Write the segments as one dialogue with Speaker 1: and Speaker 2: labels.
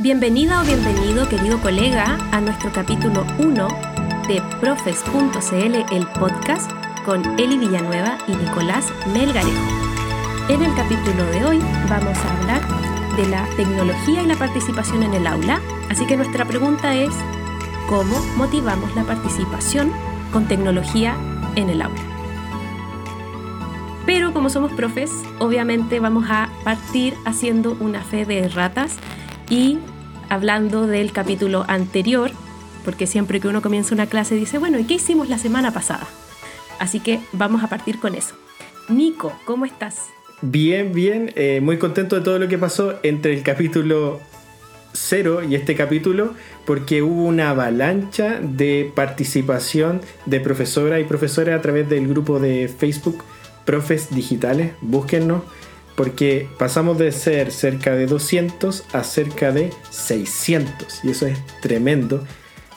Speaker 1: Bienvenida o bienvenido, querido colega, a nuestro capítulo 1 de Profes.cl, el podcast, con Eli Villanueva y Nicolás Melgarejo. En el capítulo de hoy vamos a hablar de la tecnología y la participación en el aula, así que nuestra pregunta es, ¿cómo motivamos la participación con tecnología en el aula? Pero como somos profes, obviamente vamos a partir haciendo una fe de ratas y hablando del capítulo anterior, porque siempre que uno comienza una clase dice, bueno, ¿y qué hicimos la semana pasada? Así que vamos a partir con eso. Nico, ¿cómo estás?
Speaker 2: Bien, bien, eh, muy contento de todo lo que pasó entre el capítulo 0 y este capítulo, porque hubo una avalancha de participación de profesora y profesora a través del grupo de Facebook profes digitales, búsquennos, porque pasamos de ser cerca de 200 a cerca de 600, y eso es tremendo.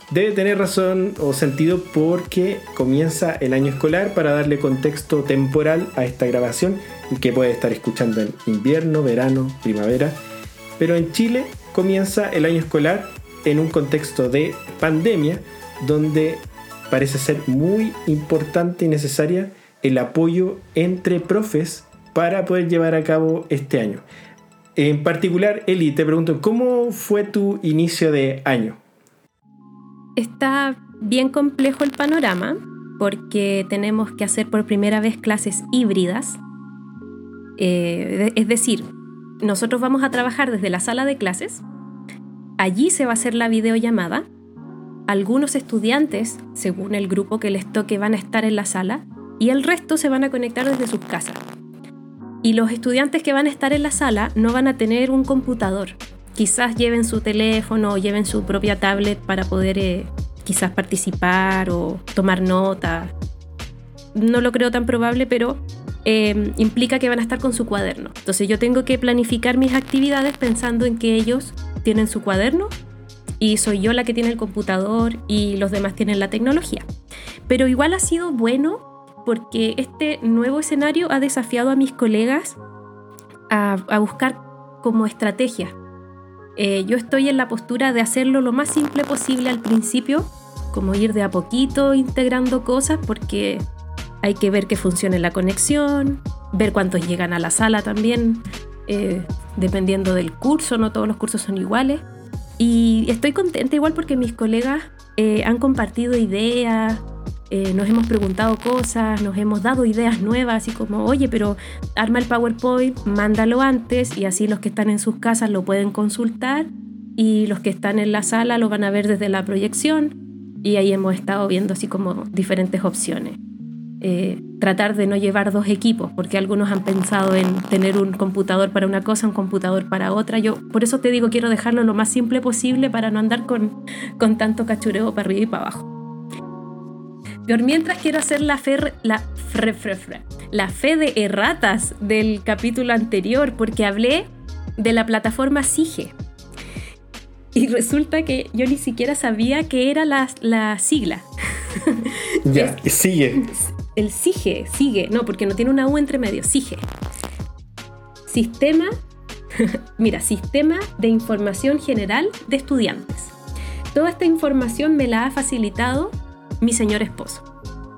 Speaker 2: Debe tener razón o sentido porque comienza el año escolar para darle contexto temporal a esta grabación que puede estar escuchando en invierno, verano, primavera. Pero en Chile comienza el año escolar en un contexto de pandemia donde parece ser muy importante y necesaria el apoyo entre profes para poder llevar a cabo este año. En particular, Eli, te pregunto, ¿cómo fue tu inicio de año?
Speaker 1: Está bien complejo el panorama porque tenemos que hacer por primera vez clases híbridas. Eh, es decir, nosotros vamos a trabajar desde la sala de clases, allí se va a hacer la videollamada, algunos estudiantes, según el grupo que les toque, van a estar en la sala y el resto se van a conectar desde sus casas. Y los estudiantes que van a estar en la sala no van a tener un computador. Quizás lleven su teléfono o lleven su propia tablet para poder eh, quizás participar o tomar nota. No lo creo tan probable, pero eh, implica que van a estar con su cuaderno. Entonces yo tengo que planificar mis actividades pensando en que ellos tienen su cuaderno y soy yo la que tiene el computador y los demás tienen la tecnología. Pero igual ha sido bueno porque este nuevo escenario ha desafiado a mis colegas a, buscar como estrategia. Eh, yo estoy en la postura de hacerlo lo más simple posible al principio, como ir de a poquito integrando cosas, porque hay que ver que funcione la conexión, ver cuántos llegan a la sala también, eh, dependiendo del curso, no todos los cursos son iguales. Y estoy contenta igual porque mis colegas eh, han compartido ideas, eh, nos hemos preguntado cosas, nos hemos dado ideas nuevas, así como, oye, pero arma el PowerPoint, mándalo antes y así los que están en sus casas lo pueden consultar y los que están en la sala lo van a ver desde la proyección y ahí hemos estado viendo así como diferentes opciones. Eh, tratar de no llevar dos equipos, porque algunos han pensado en tener un computador para una cosa, un computador para otra. Yo por eso te digo, quiero dejarlo lo más simple posible para no andar con, con tanto cachureo para arriba y para abajo. Pero mientras quiero hacer la fe, la, la fe de erratas del capítulo anterior, porque hablé de la plataforma SIGE. Y resulta que yo ni siquiera sabía que era la, la sigla.
Speaker 2: Ya, sigue.
Speaker 1: El SIGE, sigue, no, porque no tiene una U entre medio, SIGE. Sistema, mira, Sistema de Información General de Estudiantes. Toda esta información me la ha facilitado mi señor esposo.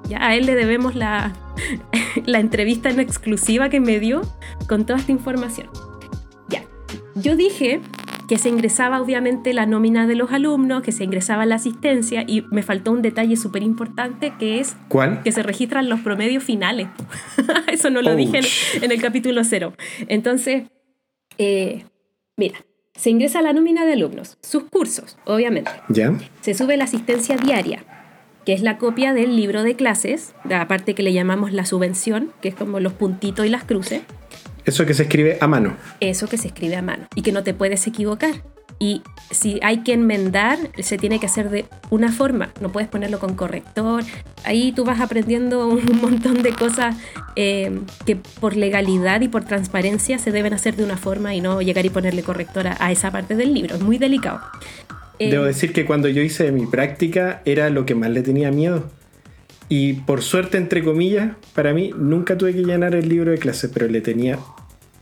Speaker 1: Ya a él le debemos la, la entrevista en exclusiva que me dio con toda esta información. Ya, yo dije que se ingresaba obviamente la nómina de los alumnos, que se ingresaba la asistencia y me faltó un detalle súper importante que es
Speaker 2: ¿Cuál?
Speaker 1: que se registran los promedios finales. Eso no lo dije en, el capítulo cero. Entonces, eh, mira, se ingresa la nómina de alumnos, sus cursos, obviamente.
Speaker 2: ¿Ya?
Speaker 1: Se sube la asistencia diaria, que es la copia del libro de clases, la parte que le llamamos la subvención, que es como los puntitos y las cruces.
Speaker 2: Eso que se escribe a mano.
Speaker 1: Eso que se escribe a mano y que no te puedes equivocar. Y si hay que enmendar, se tiene que hacer de una forma, no puedes ponerlo con corrector. Ahí tú vas aprendiendo un montón de cosas eh, que por legalidad y por transparencia se deben hacer de una forma y no llegar y ponerle corrector a esa parte del libro. Es muy delicado.
Speaker 2: Debo decir que cuando yo hice mi práctica era lo que más le tenía miedo. Y por suerte, entre comillas, para mí nunca tuve que llenar el libro de clases, pero le tenía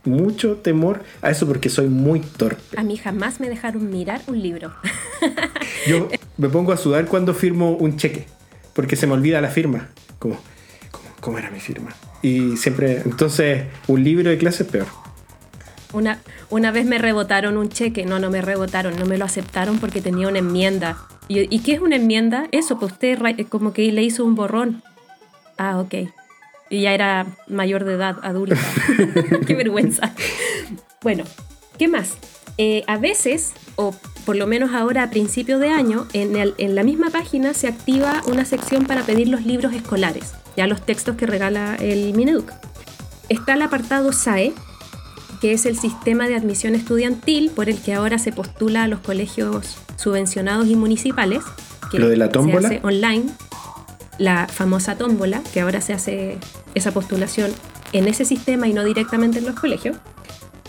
Speaker 2: mucho temor a eso porque soy muy torpe.
Speaker 1: A mí jamás me dejaron mirar un libro.
Speaker 2: Yo me pongo a sudar cuando firmo un cheque, porque se me olvida la firma. Como, ¿cómo, era mi firma? Y siempre, entonces, un libro de clase es peor.
Speaker 1: Una, una vez me rebotaron un cheque, no, no me rebotaron, no me lo aceptaron porque tenía una enmienda. ¿Y, qué es una enmienda? Eso, pues usted como que le hizo un borrón. Ah, ok. Y ya era mayor de edad, adulta. qué vergüenza. Bueno, ¿qué más? Eh, a veces, o por lo menos ahora a principio de año, en, en, la misma página se activa una sección para pedir los libros escolares, ya los textos que regala el Mineduc. Está el apartado SAE, que es el sistema de admisión estudiantil por el que ahora se postula a los colegios subvencionados y municipales.
Speaker 2: Que ¿Lo de la tómbola?
Speaker 1: Se hace online, la famosa tómbola, que ahora se hace esa postulación en ese sistema y no directamente en los colegios.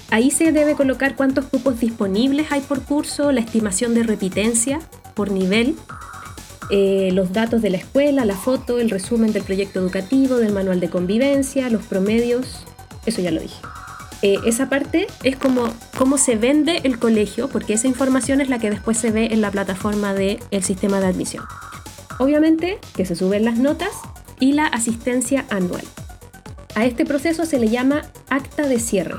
Speaker 1: Ahí se debe colocar cuántos cupos disponibles hay por curso, la estimación de repitencia por nivel, eh, los datos de la escuela, la foto, el resumen del proyecto educativo, del manual de convivencia, los promedios, eso ya lo dije. Eh, esa parte es como cómo se vende el colegio, porque esa información es la que después se ve en la plataforma del sistema de admisión. Obviamente que se suben las notas y la asistencia anual. A este proceso se le llama acta de cierre.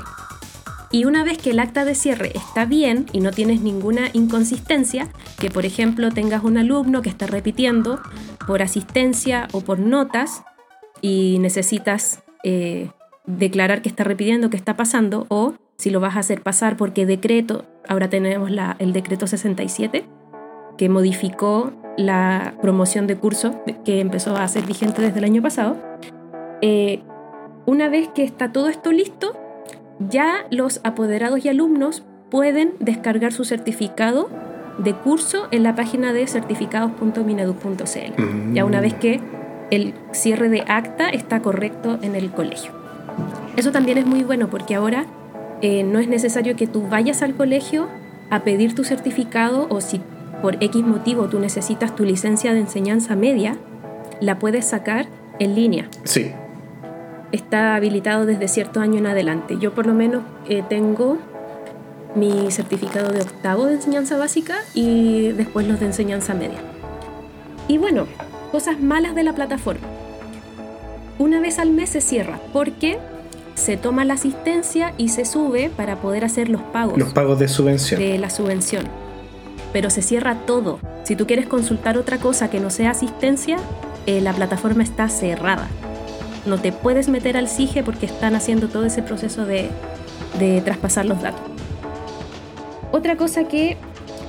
Speaker 1: Y una vez que el acta de cierre está bien y no tienes ninguna inconsistencia, que por ejemplo tengas un alumno que está repitiendo por asistencia o por notas y necesitas eh, declarar que está repitiendo, que está pasando, o si lo vas a hacer pasar porque decreto, ahora tenemos la, el decreto 67, que modificó la promoción de curso que empezó a ser vigente desde el año pasado. Eh, una vez que está todo esto listo, ya los apoderados y alumnos pueden descargar su certificado de curso en la página de certificados.minedu.cl, ya una vez que el cierre de acta está correcto en el colegio. Eso también es muy bueno porque ahora eh, no es necesario que tú vayas al colegio a pedir tu certificado o si por X motivo tú necesitas tu licencia de enseñanza media, la puedes sacar en línea.
Speaker 2: Sí.
Speaker 1: Está habilitado desde cierto año en adelante. Yo por lo menos eh, tengo mi certificado de octavo de enseñanza básica y después los de enseñanza media. Y bueno, cosas malas de la plataforma. Una vez al mes se cierra porque se toma la asistencia y se sube para poder hacer los pagos.
Speaker 2: Los pagos de subvención.
Speaker 1: De la subvención. Pero se cierra todo. Si tú quieres consultar otra cosa que no sea asistencia, eh, la plataforma está cerrada. No te puedes meter al SIGE porque están haciendo todo ese proceso de, traspasar los datos. Otra cosa que,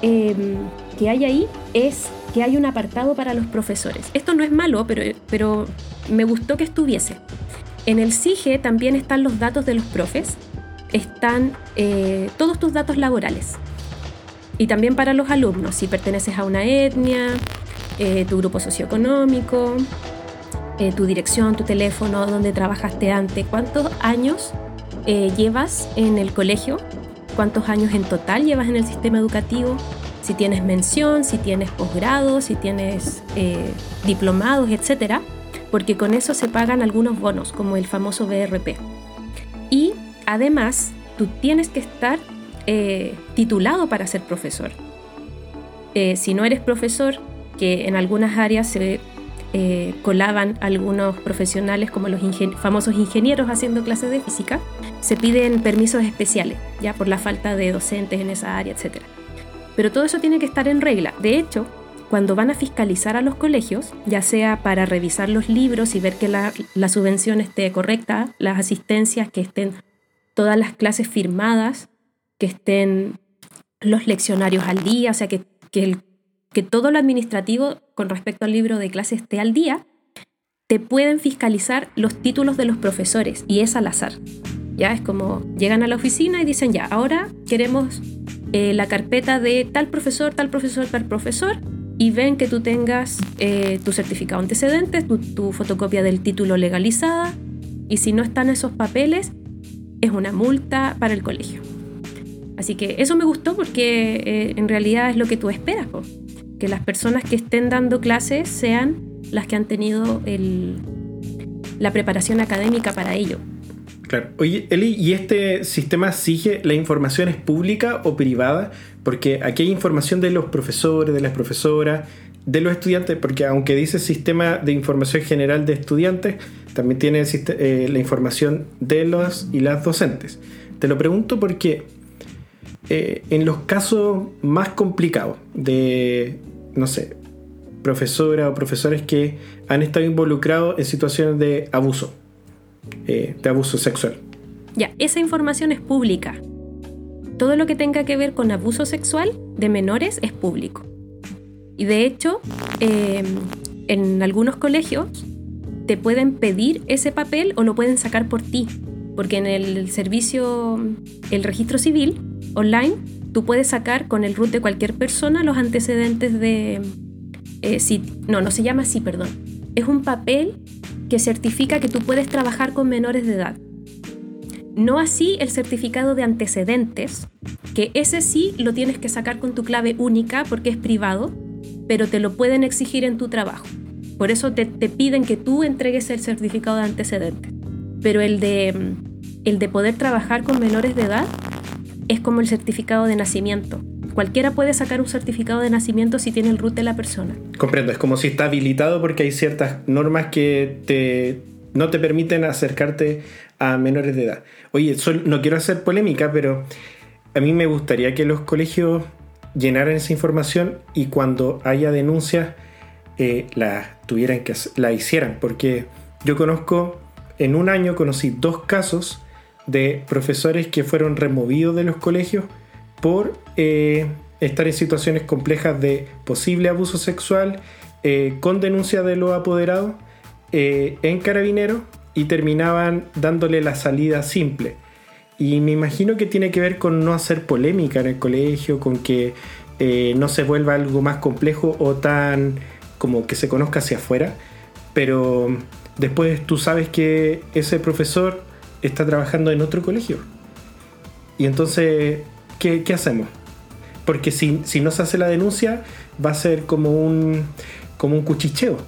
Speaker 1: em, que hay ahí es que hay un apartado para los profesores. Esto no es malo, pero, pero me gustó que estuviese. En el SIGE también están los datos de los profes, están eh, todos tus datos laborales. Y también para los alumnos, si perteneces a una etnia, eh, tu grupo socioeconómico, eh, tu dirección, tu teléfono, dónde trabajaste antes, cuántos años llevas en el colegio, cuántos años en total llevas en el sistema educativo, si tienes mención, si tienes posgrado, si tienes diplomados, etcétera porque con eso se pagan algunos bonos, como el famoso BRP. Y además, tú tienes que estar eh, titulado para ser profesor. Eh, si no eres profesor, que en algunas áreas se eh, colaban algunos profesionales como los famosos ingenieros haciendo clases de física, se piden permisos especiales, ya por la falta de docentes en esa área, etc. Pero todo eso tiene que estar en regla. De hecho, cuando van a fiscalizar a los colegios, ya sea para revisar los libros y ver que la, subvención esté correcta, las asistencias, que estén todas las clases firmadas, que estén los leccionarios al día, o sea, que, que, que todo lo administrativo con respecto al libro de clase esté al día, te pueden fiscalizar los títulos de los profesores y es al azar. Ya es como llegan a la oficina y dicen ya, ahora queremos eh, la carpeta de tal profesor, tal profesor, tal profesor y ven que tú tengas eh, tu certificado antecedente, tu, fotocopia del título legalizada y si no están esos papeles es una multa para el colegio. Así que eso me gustó porque eh, en realidad es lo que tú esperas, que las personas que estén dando clases sean las que han tenido el, la preparación académica para ello.
Speaker 2: Claro. Oye, Eli, ¿y este sistema sigue la información es pública o privada? Porque aquí hay información de los profesores, de las profesoras, de los estudiantes, porque aunque dice sistema de información general de estudiantes, también tiene eh, la información de los y las docentes. Te lo pregunto porque eh, en los casos más complicados de, no sé, profesoras o profesores que han estado involucrados en situaciones de abuso, eh, de abuso sexual.
Speaker 1: Ya, esa información es pública. Todo lo que tenga que ver con abuso sexual de menores es público. Y de hecho, em, en algunos colegios te pueden pedir ese papel o lo pueden sacar por ti. Porque en el servicio, el registro civil online, tú puedes sacar con el root de cualquier persona los antecedentes de... Eh, no, no se llama así, perdón. Es un papel que certifica que tú puedes trabajar con menores de edad. No así el certificado de antecedentes, que ese sí lo tienes que sacar con tu clave única porque es privado pero te lo pueden exigir en tu trabajo. Por eso te, piden que tú entregues el certificado de antecedentes. Pero el de, el de poder trabajar con menores de edad es como el certificado de nacimiento. Cualquiera puede sacar un certificado de nacimiento si tiene el root de la persona.
Speaker 2: Comprendo, es como si está habilitado porque hay ciertas normas que te, no te permiten acercarte a menores de edad. Oye, no quiero hacer polémica, pero a mí me gustaría que los colegios llenaran esa información y cuando haya denuncias eh, la tuvieran que la hicieran porque yo conozco en un año conocí dos casos de profesores que fueron removidos de los colegios por eh, estar en situaciones complejas de posible abuso sexual eh, con denuncia de los apoderados en carabinero y terminaban dándole la salida simple y me imagino que tiene que ver con no hacer polémica en el colegio, con que eh, no se vuelva algo más complejo o tan como que se conozca hacia afuera. Pero después tú sabes que ese profesor está trabajando en otro colegio. Y entonces, ¿qué, hacemos? Porque si, no se hace la denuncia, va a ser como un, como un cuchicheo.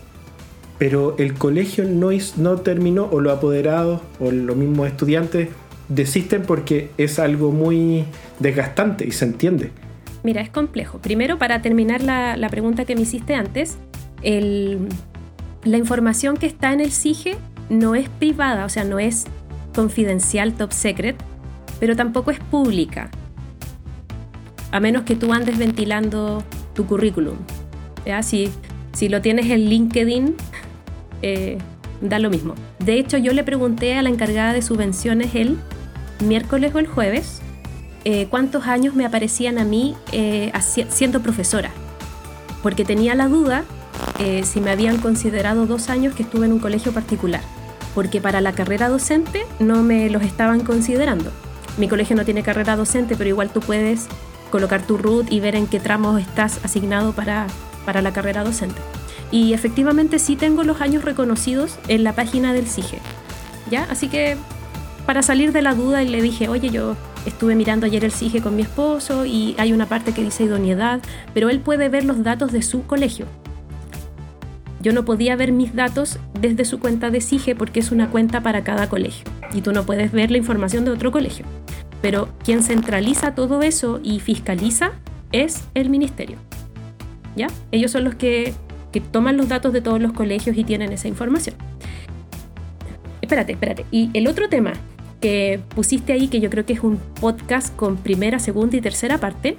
Speaker 2: Pero el colegio no, no terminó, o los apoderados, o los mismos estudiantes desisten porque es algo muy desgastante y se entiende.
Speaker 1: Mira, es complejo. Primero, para terminar la, pregunta que me hiciste antes, la información que está en el SIGE no es privada, o sea, no es confidencial, top secret, pero tampoco es pública. A menos que tú andes ventilando tu currículum. Si, si lo tienes en LinkedIn, eh, da lo mismo. De hecho, yo le pregunté a la encargada de subvenciones el miércoles o el jueves eh, cuántos años me aparecían a mí eh, siendo profesora, porque tenía la duda eh, si me habían considerado dos años que estuve en un colegio particular, porque para la carrera docente no me los estaban considerando. Mi colegio no tiene carrera docente, pero igual tú puedes colocar tu root y ver en qué tramos estás asignado para, para la carrera docente. Y efectivamente sí tengo los años reconocidos en la página del CIGE. ¿Ya? Así que para salir de la duda le dije, oye, yo estuve mirando ayer el SIGE con mi esposo y hay una parte que dice idoneidad, pero él puede ver los datos de su colegio. Yo no podía ver mis datos desde su cuenta de SIGE porque es una cuenta para cada colegio y tú no puedes ver la información de otro colegio. Pero quien centraliza todo eso y fiscaliza es el ministerio. ¿Ya? Ellos son los que, que toman los datos de todos los colegios y tienen esa información. Espérate, espérate. Y el otro tema que pusiste ahí, que yo creo que es un podcast con primera, segunda y tercera parte,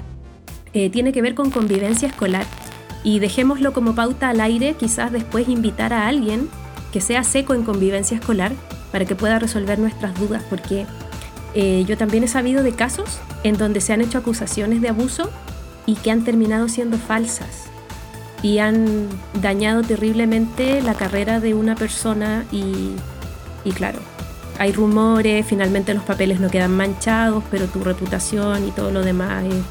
Speaker 1: eh, tiene que ver con convivencia escolar. Y dejémoslo como pauta al aire, quizás después invitar a alguien que sea seco en convivencia escolar para que pueda resolver nuestras dudas, porque eh, yo también he sabido de casos en donde se han hecho acusaciones de abuso y que han terminado siendo falsas y han dañado terriblemente la carrera de una persona y, y claro, hay rumores, finalmente los papeles no quedan manchados, pero tu reputación y todo lo demás es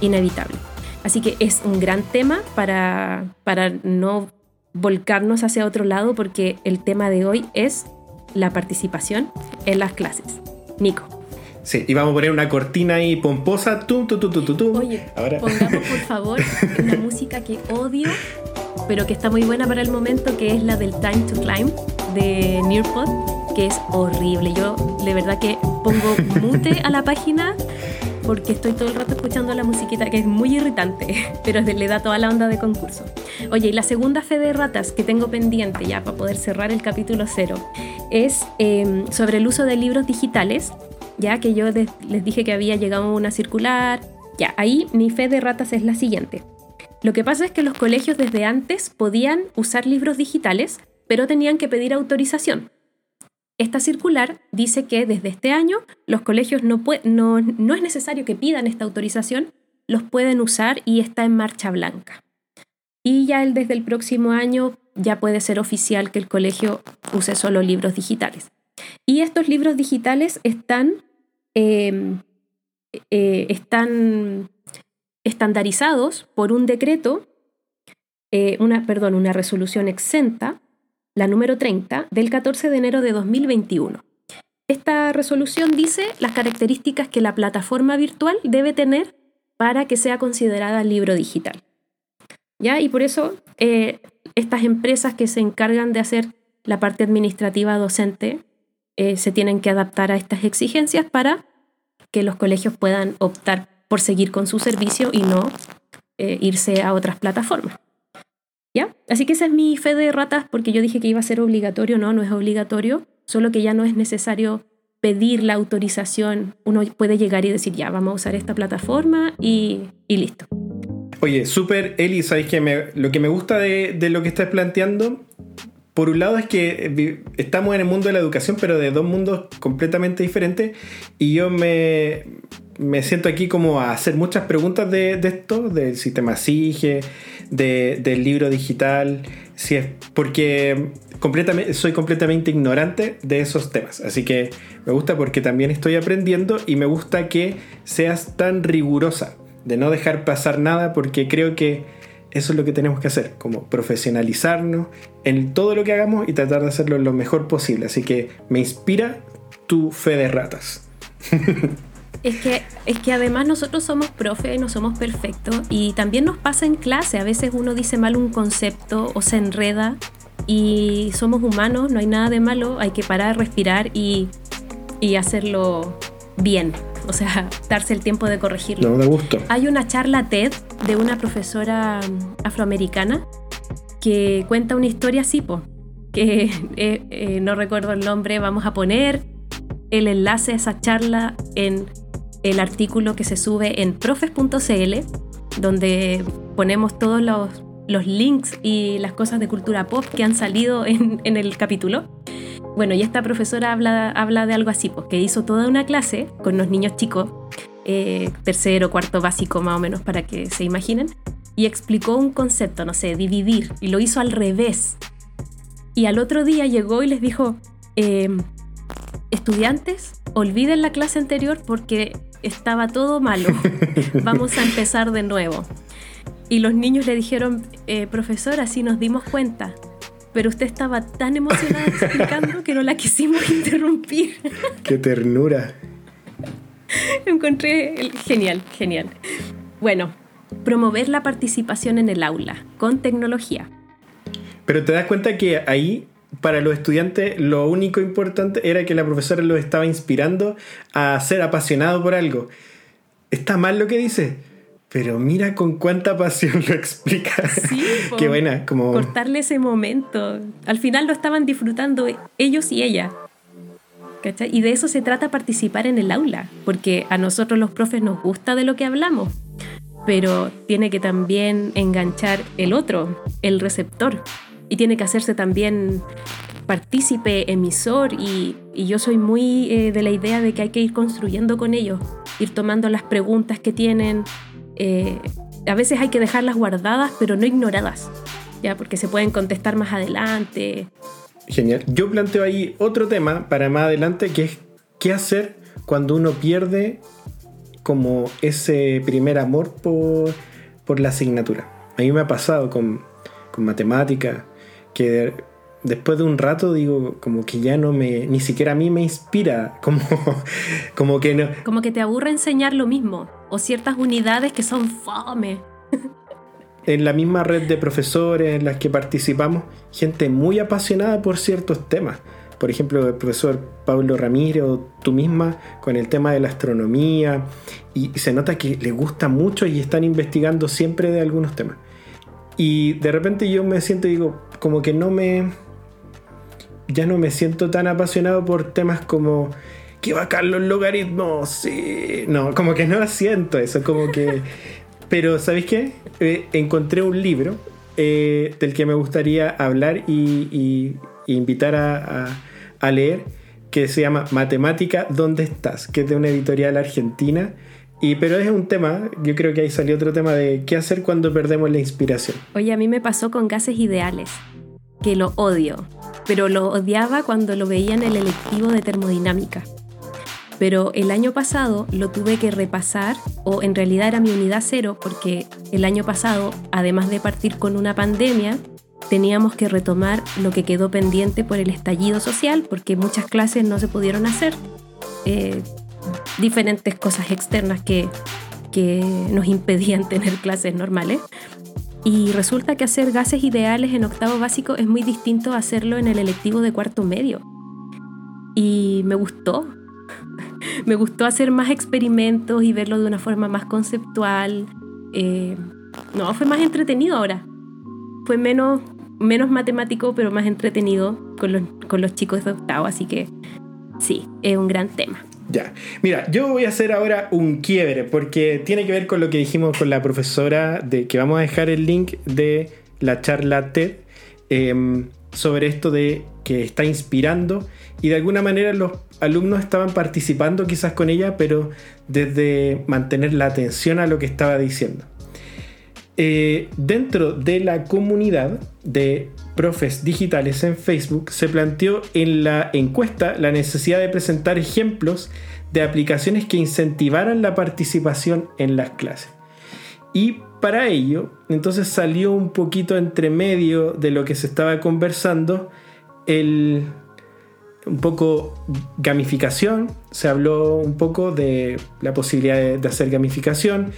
Speaker 1: inevitable. Así que es un gran tema para, para no volcarnos hacia otro lado porque el tema de hoy es la participación en las clases. Nico.
Speaker 2: Sí, y vamos a poner una cortina ahí pomposa. Tum, tum, tum, tum, tum.
Speaker 1: Oye, pongamos por favor una música que odio, pero que está muy buena para el momento, que es la del Time to Climb de Nearpod que es horrible. Yo de verdad que pongo mute a la página porque estoy todo el rato escuchando la musiquita que es muy irritante, pero le da toda la onda de concurso. Oye, y la segunda fe de ratas que tengo pendiente ya para poder cerrar el capítulo cero es em, sobre el uso de libros digitales, ya que yo les dije que había llegado una circular. Ya, ahí mi fe de ratas es la siguiente. Lo que pasa es que los colegios desde antes podían usar libros digitales, pero tenían que pedir autorización. Esta circular dice que desde este año los colegios no, no, es necesario que pidan esta autorización, los pueden usar y está en marcha blanca. Y ya el, desde el próximo año ya puede ser oficial que el colegio use solo libros digitales. Y estos libros digitales están, em, eh, están estandarizados por un decreto, eh, una, perdón, una resolución exenta, la número 30, del 14 de enero de 2021. Esta resolución dice las características que la plataforma virtual debe tener para que sea considerada libro digital. ¿Ya? Y por eso eh, estas empresas que se encargan de hacer la parte administrativa docente eh, se tienen que adaptar a estas exigencias para que los colegios puedan optar por seguir con su servicio y no eh, irse a otras plataformas. ¿Ya? Así que esa es mi fe de ratas porque yo dije que iba a ser obligatorio, no, no es obligatorio, solo que ya no es necesario pedir la autorización, uno puede llegar y decir, ya, vamos a usar esta plataforma y, listo.
Speaker 2: Oye, súper, Eli, ¿sabes que lo que me gusta de, de, lo que estás planteando? Por un lado es que estamos en el mundo de la educación, pero de dos mundos completamente diferentes, y yo me, me siento aquí como a hacer muchas preguntas de, esto, del sistema SIGE, del libro digital, si es porque completamente, soy completamente ignorante de esos temas. Así que me gusta porque también estoy aprendiendo y me gusta que seas tan rigurosa, de no dejar pasar nada, porque creo que eso es lo que tenemos que hacer, como profesionalizarnos en todo lo que hagamos y tratar de hacerlo lo mejor posible. Así que me inspira tu fe de ratas.
Speaker 1: Es que, es que además nosotros somos profe, no somos perfectos y también nos pasa en clase. A veces uno dice mal un concepto o se enreda y somos humanos, no hay nada de malo, hay que parar, respirar y, y hacerlo bien. O sea, darse el tiempo de corregirlo.
Speaker 2: No, me gusto.
Speaker 1: Hay una charla TED de una profesora afroamericana que cuenta una historia así, que eh, eh, no recuerdo el nombre, vamos a poner el enlace a esa charla en el artículo que se sube en profes.cl, donde ponemos todos los, links y las cosas de cultura pop que han salido en, el capítulo. Bueno, y esta profesora habla, habla de algo así, pues, que hizo toda una clase con los niños chicos, eh, tercero, cuarto básico más o menos, para que se imaginen, y explicó un concepto, no sé, dividir, y lo hizo al revés. Y al otro día llegó y les dijo, em, estudiantes, olviden la clase anterior porque estaba todo malo, vamos a empezar de nuevo. Y los niños le dijeron, eh, profesora, sí nos dimos cuenta, pero usted estaba tan emocionada explicando que no la quisimos interrumpir.
Speaker 2: ¡Qué ternura!
Speaker 1: Encontré genial, genial. Bueno, promover la participación en el aula con tecnología.
Speaker 2: Pero te das cuenta que ahí para los estudiantes lo único importante era que la profesora los estaba inspirando a ser apasionado por algo. Está mal lo que dice, pero mira con cuánta pasión lo explica. Sí, qué buena, como
Speaker 1: cortarle ese momento. Al final lo estaban disfrutando ellos y ella. Y de eso se trata participar en el aula, porque a nosotros los profes nos gusta de lo que hablamos, pero tiene que también enganchar el otro, el receptor y tiene que hacerse también partícipe, emisor y, yo soy muy eh, de la idea de que hay que ir construyendo con ellos, ir tomando las preguntas que tienen. Eh, a veces hay que dejarlas guardadas pero no ignoradas, ya porque se pueden contestar más adelante.
Speaker 2: Genial. Yo planteo ahí otro tema para más adelante que es qué hacer cuando uno pierde como ese primer amor por, por la asignatura. A mí me ha pasado con, con matemática, que después de un rato digo como que ya no me ni siquiera a mí me inspira como como que no
Speaker 1: como que te aburre enseñar lo mismo o ciertas unidades que son fome
Speaker 2: en la misma red de profesores en las que participamos gente muy apasionada por ciertos temas por ejemplo, el profesor Pablo Ramírez o tú misma con el tema de la astronomía y, se nota que les gusta mucho y están investigando siempre de algunos temas. Y de repente yo me siento digo, como que no me... Ya no me siento tan apasionado por temas como que bacán los logaritmos, sí. No, como que no siento eso, como que... Pero, ¿sabéis qué? Eh, encontré un libro eh, del que me gustaría hablar y, invitar a, leer, que se llama Matemática, ¿dónde estás? Que es de una editorial argentina. Y, pero es un tema, yo creo que ahí salió otro tema de qué hacer cuando perdemos la inspiración.
Speaker 1: Oye, a mí me pasó con gases ideales, que lo odio, pero lo odiaba cuando lo veía en el electivo de termodinámica pero el año pasado lo tuve que repasar, o en realidad era mi unidad cero, porque el año pasado, además de partir con una pandemia, teníamos que retomar lo que quedó pendiente por el estallido social, porque muchas clases no se pudieron hacer, eh, diferentes cosas externas que, que nos impedían tener clases normales. Y resulta que hacer gases ideales en octavo básico es muy distinto a hacerlo en el electivo de cuarto medio. Y me gustó, me gustó hacer más experimentos y verlo de una forma más conceptual. Eh, no, fue más entretenido ahora. Fue menos, menos matemático, pero más entretenido con los, con los chicos de octavo, así que sí, es un gran tema.
Speaker 2: Ya, mira, yo voy a hacer ahora un quiebre porque tiene que ver con lo que dijimos con la profesora, de que vamos a dejar el link de la charla TED em, sobre esto de que está inspirando y de alguna manera los alumnos estaban participando quizás con ella, pero desde mantener la atención a lo que estaba diciendo. Eh, dentro de la comunidad de profes digitales en Facebook se planteó en la encuesta la necesidad de presentar ejemplos de aplicaciones que incentivaran la participación en las clases. Y para ello, entonces salió un poquito entre medio de lo que se estaba conversando el un poco gamificación, se habló un poco de la posibilidad de, hacer gamificación.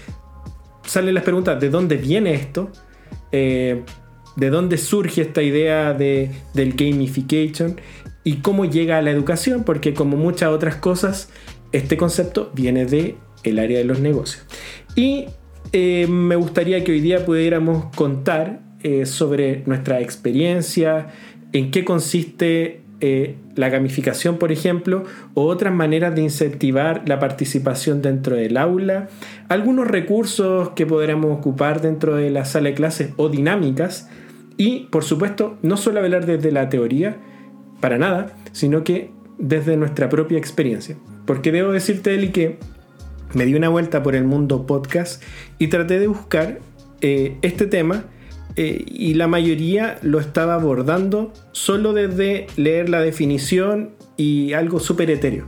Speaker 2: Salen las preguntas, ¿de dónde viene esto? Eh, ¿De dónde surge esta idea de, del gamification? ¿Y cómo llega a la educación? Porque como muchas otras cosas, este concepto viene de el área de los negocios. Y eh, me gustaría que hoy día pudiéramos contar eh, sobre nuestra experiencia, en qué consiste eh, la gamificación, por ejemplo, o otras maneras de incentivar la participación dentro del aula, algunos recursos que podremos ocupar dentro de la sala de clases o dinámicas, y por supuesto, no solo hablar desde la teoría, para nada, sino que desde nuestra propia experiencia. Porque debo decirte, Eli, que me di una vuelta por el mundo podcast y traté de buscar eh, este tema y la mayoría lo estaba abordando solo desde leer la definición y algo súper etéreo,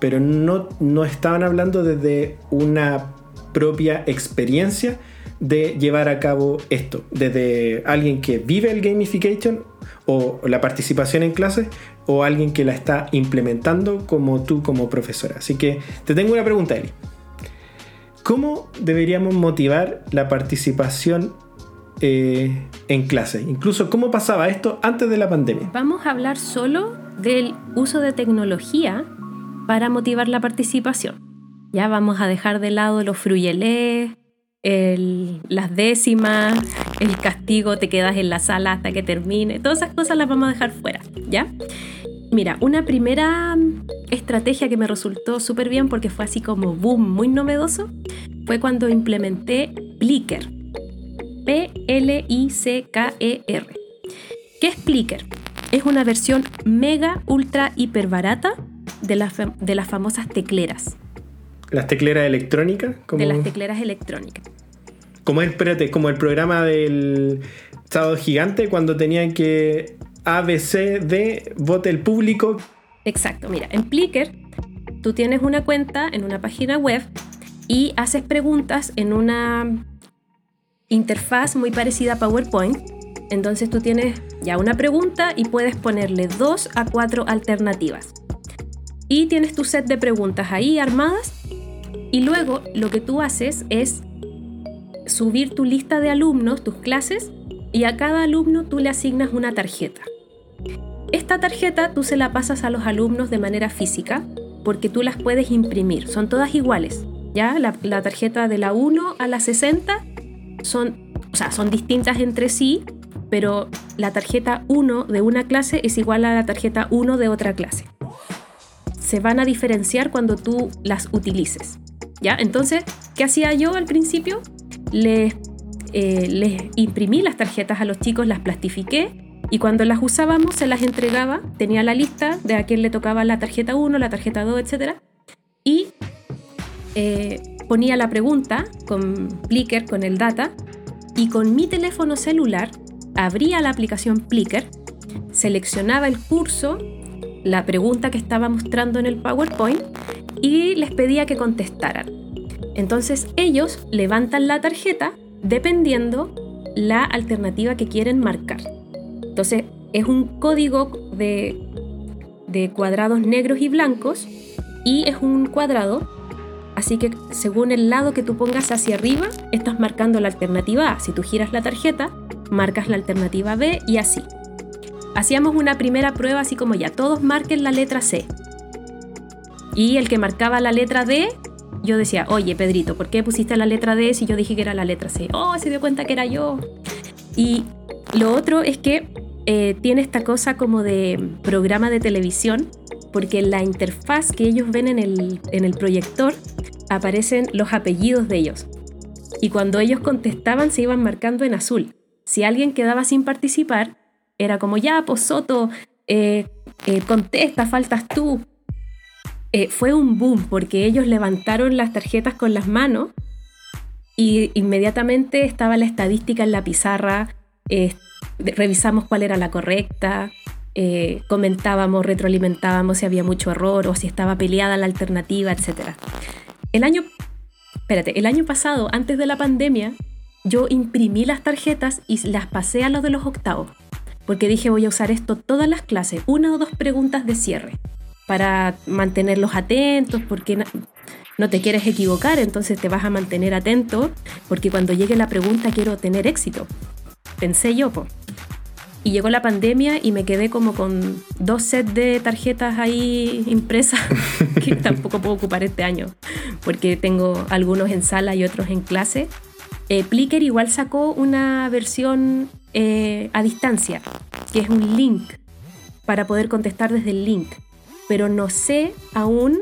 Speaker 2: pero no, no estaban hablando desde una propia experiencia de llevar a cabo esto, desde alguien que vive el gamification o la participación en clases o alguien que la está implementando como tú como profesora. Así que te tengo una pregunta, Eli. ¿Cómo deberíamos motivar la participación eh, en clase. Incluso cómo pasaba esto antes de la pandemia.
Speaker 1: Vamos a hablar solo del uso de tecnología para motivar la participación. Ya vamos a dejar de lado los fruyelés, las décimas, el castigo, te quedas en la sala hasta que termine. Todas esas cosas las vamos a dejar fuera, ¿ya? Mira, una primera estrategia que me resultó súper bien porque fue así como boom, muy novedoso, fue cuando implementé Blicker. P-L-I-C-K-E-R. ¿Qué es Plicker? Es una versión mega, ultra, hiper barata de, de las famosas tecleras.
Speaker 2: ¿Las tecleras electrónicas?
Speaker 1: De las tecleras electrónicas.
Speaker 2: Como, espérate, como el programa del sábado gigante cuando tenían que ABCD vote el público.
Speaker 1: Exacto, mira, en Plicker tú tienes una cuenta en una página web y haces preguntas en una interfaz muy parecida a PowerPoint. Entonces tú tienes ya una pregunta y puedes ponerle dos a cuatro alternativas. Y tienes tu set de preguntas ahí armadas. Y luego lo que tú haces es subir tu lista de alumnos, tus clases, y a cada alumno tú le asignas una tarjeta. esta tarjeta tú se la pasas a los alumnos de manera física porque tú las puedes imprimir, son todas iguales. ¿ya? La, la tarjeta de la 1 a la 60 son, o sea, son distintas entre sí, pero la tarjeta 1 de una clase es igual a la tarjeta 1 de otra clase. Se van a diferenciar cuando tú las utilices. ¿Ya? Entonces, ¿qué hacía yo al principio? Les, eh, les imprimí las tarjetas a los chicos, las plastifiqué y cuando las usábamos se las entregaba, tenía la lista de a quién le tocaba la tarjeta 1, la tarjeta 2, etc. Y eh, ponía la pregunta con Plicker, con el data, y con mi teléfono celular abría la aplicación Plicker, seleccionaba el curso, la pregunta que estaba mostrando en el PowerPoint y les pedía que contestaran. Entonces ellos levantan la tarjeta dependiendo la alternativa que quieren marcar. Entonces es un código de, de cuadrados negros y blancos y es un cuadrado Así que según el lado que tú pongas hacia arriba, estás marcando la alternativa A. Si tú giras la tarjeta, marcas la alternativa B y así. Hacíamos una primera prueba así como ya, todos marquen la letra C. Y el que marcaba la letra D, yo decía, oye Pedrito, ¿por qué pusiste la letra D si yo dije que era la letra C? Oh, se dio cuenta que era yo. Y lo otro es que eh, tiene esta cosa como de programa de televisión, porque en la interfaz que ellos ven en el, en el proyector aparecen los apellidos de ellos. Y cuando ellos contestaban se iban marcando en azul. Si alguien quedaba sin participar, era como, ya, pues Soto, eh, eh, contesta, faltas tú. Eh, fue un boom porque ellos levantaron las tarjetas con las manos y inmediatamente estaba la estadística en la pizarra, revisamos cuál era la correcta, comentábamos, retroalimentábamos si había mucho error o si estaba peleada la alternativa, etc. El año, espérate, el año pasado, antes de la pandemia, yo imprimí las tarjetas y las pasé a los de los octavos, porque dije voy a usar esto todas las clases, una o dos preguntas de cierre, para mantenerlos atentos, porque no te quieres equivocar, entonces te vas a mantener atento, porque cuando llegue la pregunta quiero tener éxito. Pensé yo, po. Y llegó la pandemia y me quedé como con dos sets de tarjetas ahí impresas que tampoco puedo ocupar este año, porque tengo algunos en sala y otros en clase. Eh, Plicker igual sacó una versión eh, a distancia, que es un link, para poder contestar desde el link. Pero no sé aún,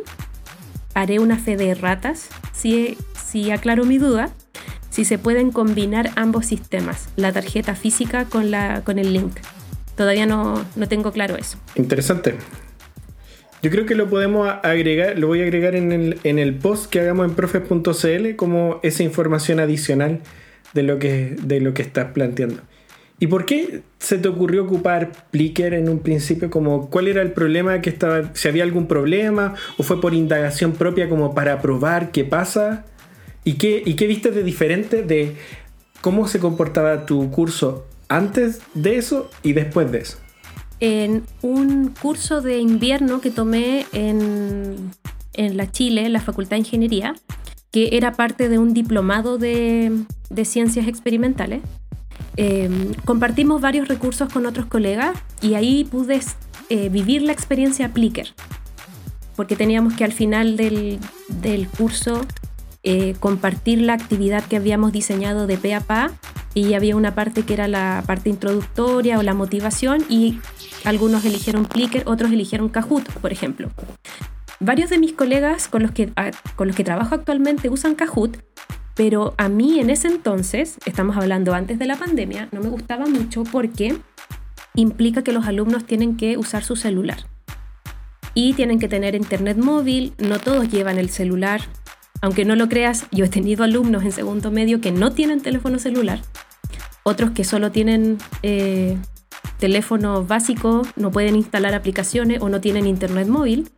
Speaker 1: haré una fe de ratas, si, si aclaro mi duda, si se pueden combinar ambos sistemas, la tarjeta física con, la, con el link. Todavía no, no tengo claro eso.
Speaker 2: Interesante. Yo creo que lo podemos agregar, lo voy a agregar en el, en el post que hagamos en profes.cl como esa información adicional de lo que, de lo que estás planteando. ¿Y por qué se te ocurrió ocupar Plicker en un principio? Como, ¿Cuál era el problema que estaba? ¿Si había algún problema? ¿O fue por indagación propia como para probar qué pasa? ¿Y qué, y qué viste de diferente de cómo se comportaba tu curso antes de eso y después de eso?
Speaker 1: En un curso de invierno que tomé en, la Chile, en la Facultad de Ingeniería, que era parte de un diplomado de, ciencias experimentales, em, compartimos varios recursos con otros colegas y ahí pude eh, vivir la experiencia Plicker, porque teníamos que al final del, del curso eh, compartir la actividad que habíamos diseñado de pe a pa y había una parte que era la parte introductoria o la motivación y algunos eligieron Plicker, otros eligieron Kahoot, por ejemplo. Varios de mis colegas con los que, con los que trabajo actualmente usan Kahoot, pero a mí en ese entonces, estamos hablando antes de la pandemia, no me gustaba mucho porque implica que los alumnos tienen que usar su celular. Y tienen que tener internet móvil, no todos llevan el celular, aunque no lo creas, yo he tenido alumnos en segundo medio que no tienen teléfono celular, otros que solo tienen eh, teléfono básico, no pueden instalar aplicaciones o no tienen internet móvil.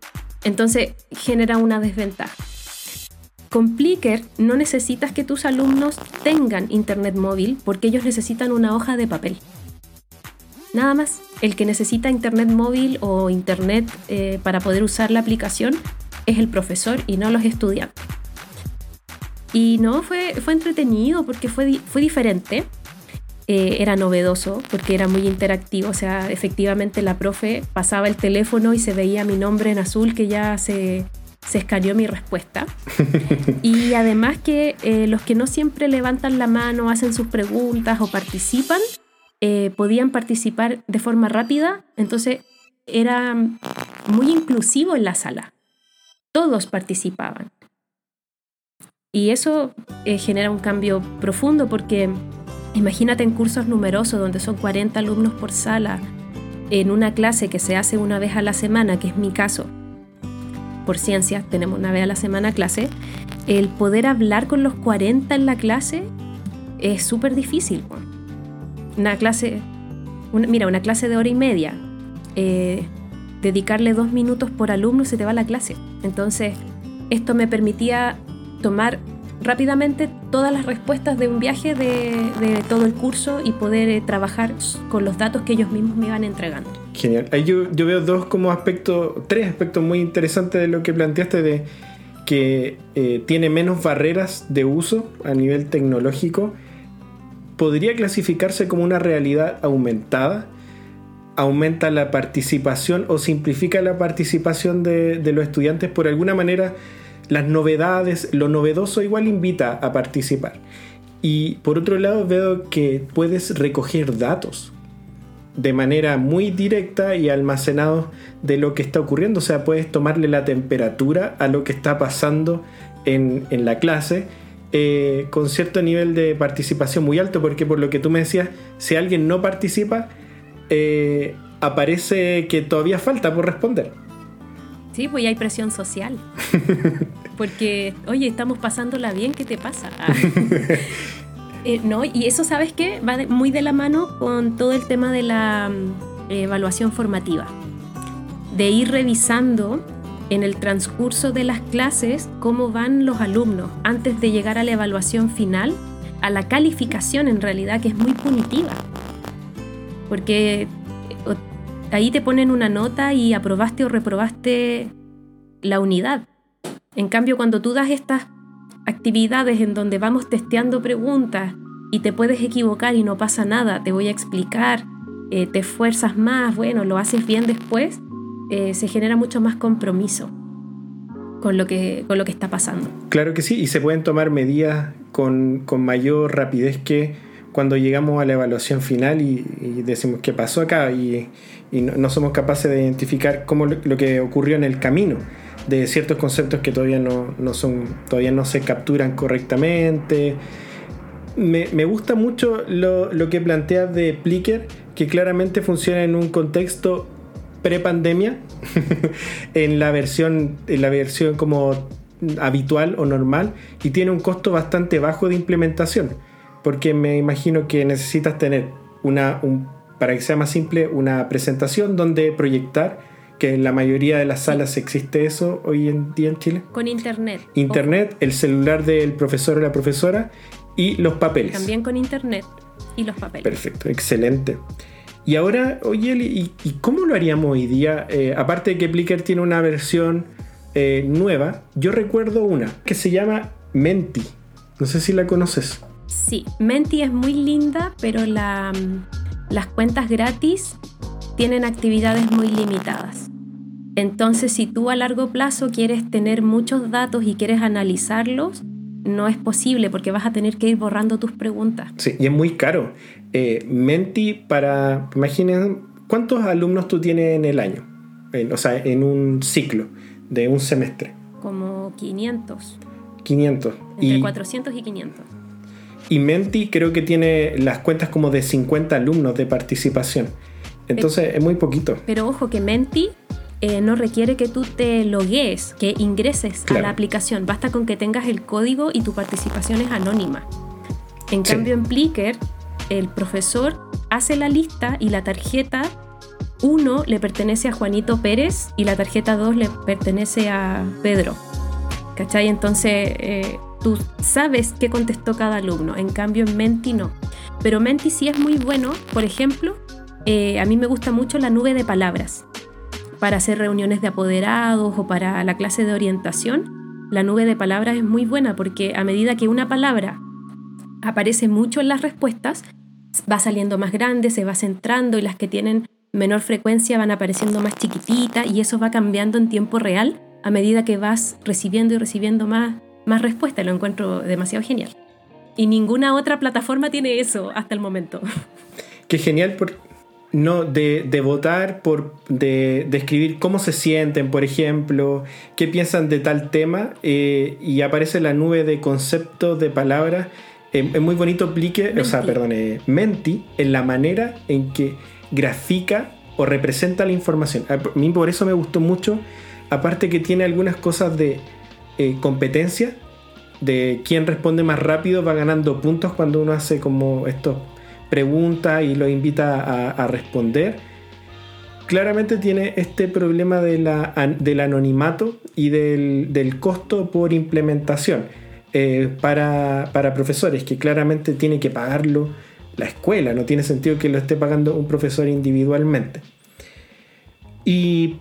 Speaker 1: Entonces genera una desventaja. Con Plicker no necesitas que tus alumnos tengan internet móvil porque ellos necesitan una hoja de papel. Nada más, el que necesita internet móvil o internet eh, para poder usar la aplicación es el profesor y no los estudiantes. Y no, fue, fue entretenido porque fue, fue diferente. eh, era novedoso porque era muy interactivo. O sea, efectivamente la profe pasaba el teléfono y se veía mi nombre en azul que ya se, se escaneó mi respuesta. y además que eh, los que no siempre levantan la mano, hacen sus preguntas o participan, eh, podían participar de forma rápida. Entonces era muy inclusivo en la sala. Todos participaban. Y eso genera un cambio profundo porque Imagínate en cursos numerosos donde son 40 alumnos por sala, en una clase que se hace una vez a la semana, que es mi caso. Por ciencia, tenemos una vez a la semana clase. El poder hablar con los 40 en la clase es súper difícil. Una clase, mira, una clase de hora y media, eh, dedicarle dos minutos por alumno se te va la clase. Entonces, esto me permitía tomar rápidamente todas las respuestas de un viaje de, todo el curso y poder eh, trabajar con los datos que ellos mismos me iban entregando.
Speaker 2: Genial. Ahí yo, veo dos como aspectos, tres aspectos muy interesantes de lo que planteaste de que eh, tiene menos barreras de uso a nivel tecnológico. Podría clasificarse como una realidad aumentada. Aumenta la participación o simplifica la participación de, de los estudiantes por alguna manera las novedades, lo novedoso igual invita a participar. Y por otro lado veo que puedes recoger datos de manera muy directa y almacenados de lo que está ocurriendo. O sea, puedes tomarle la temperatura a lo que está pasando en, la clase eh, con cierto nivel de participación muy alto, porque por lo que tú me decías, si alguien no participa, eh, aparece que todavía falta por responder.
Speaker 1: Sí, pues ya hay presión social. Porque, oye, estamos pasándola bien, ¿qué te pasa? Eh, no, y eso, ¿sabes qué? Va muy de la mano con todo el tema de la mm, evaluación formativa. De ir revisando en el transcurso de las clases cómo van los alumnos antes de llegar a la evaluación final, a la calificación en realidad, que es muy punitiva. Porque eh, ahí te ponen una nota y aprobaste o reprobaste la unidad. En cambio, cuando tú das estas actividades en donde vamos testeando preguntas y te puedes equivocar y no pasa nada, te voy a explicar, eh, te esfuerzas más, bueno, lo haces bien después, eh, se genera mucho más compromiso con lo, que, con lo que está pasando.
Speaker 2: Claro que sí, y se pueden tomar medidas con, con mayor rapidez que cuando llegamos a la evaluación final y, decimos qué pasó acá y, no, somos capaces de identificar cómo lo, que ocurrió en el camino de ciertos conceptos que todavía no, son todavía no se capturan correctamente. Me, gusta mucho lo, que planteas de Plicker que claramente funciona en un contexto pre-pandemia en la versión en la versión como habitual o normal y tiene un costo bastante bajo de implementación porque me imagino que necesitas tener una, para que sea más simple, una presentación donde proyectar, que en la mayoría de las salas existe eso hoy en día en Chile.
Speaker 1: Con internet.
Speaker 2: Internet, el celular del profesor o la profesora y los papeles.
Speaker 1: También con internet y los papeles.
Speaker 2: Perfecto, excelente. Y ahora, oye, ¿y, cómo lo haríamos hoy día? Eh, aparte de que Plicker tiene una versión eh, nueva, yo recuerdo una que se llama Menti. No sé si la conoces.
Speaker 1: Sí, Menti es muy linda, pero la, las cuentas gratis tienen actividades muy limitadas. Entonces, si tú a largo plazo quieres tener muchos datos y quieres analizarlos, no es posible porque vas a tener que ir borrando tus preguntas.
Speaker 2: Sí, y es muy caro. Eh, Menti para, imaginen, ¿cuántos alumnos tú tienes en el año? o sea, en un ciclo de un semestre.
Speaker 1: Como 500.
Speaker 2: 500.
Speaker 1: Entre 400 y 500.
Speaker 2: Y Menti creo que tiene las cuentas como de 50 alumnos de participación. Entonces es muy poquito.
Speaker 1: Pero ojo que Menti eh, no requiere que tú te logues, que ingreses a la aplicación. Basta con que tengas el código y tu participación es anónima. En cambio, en Plicker, el profesor hace la lista y la tarjeta 1 le pertenece a Juanito Pérez y la tarjeta 2 le pertenece a Pedro. ¿Cachai? Entonces, eh, tú sabes qué contestó cada alumno. En cambio, en Menti no. Pero Menti sí es muy bueno. Por ejemplo, eh, a mí me gusta mucho la nube de palabras. Para hacer reuniones de apoderados o para la clase de orientación, la nube de palabras es muy buena porque a medida que una palabra aparece mucho en las respuestas, va saliendo más grande, se va centrando y las que tienen menor frecuencia van apareciendo más chiquititas y eso va cambiando en tiempo real a medida que vas recibiendo y recibiendo más, más respuestas. Lo encuentro demasiado genial. Y ninguna otra plataforma tiene eso hasta el momento.
Speaker 2: Qué genial por, no, de, de votar, por, de, de, escribir cómo se sienten, por ejemplo, qué piensan de tal tema, eh, y aparece la nube de conceptos, de palabras. Eh, es muy bonito Plique, o sea, perdón, eh, Menti, en la manera en que grafica o representa la información. A mí por eso me gustó mucho, aparte que tiene algunas cosas de competencia, de quién responde más rápido va ganando puntos cuando uno hace como estos pregunta y lo invita a, responder, claramente tiene este problema de la, del anonimato y del, costo por implementación eh, para, profesores, que claramente tiene que pagarlo la escuela, no tiene sentido que lo esté pagando un profesor individualmente. Y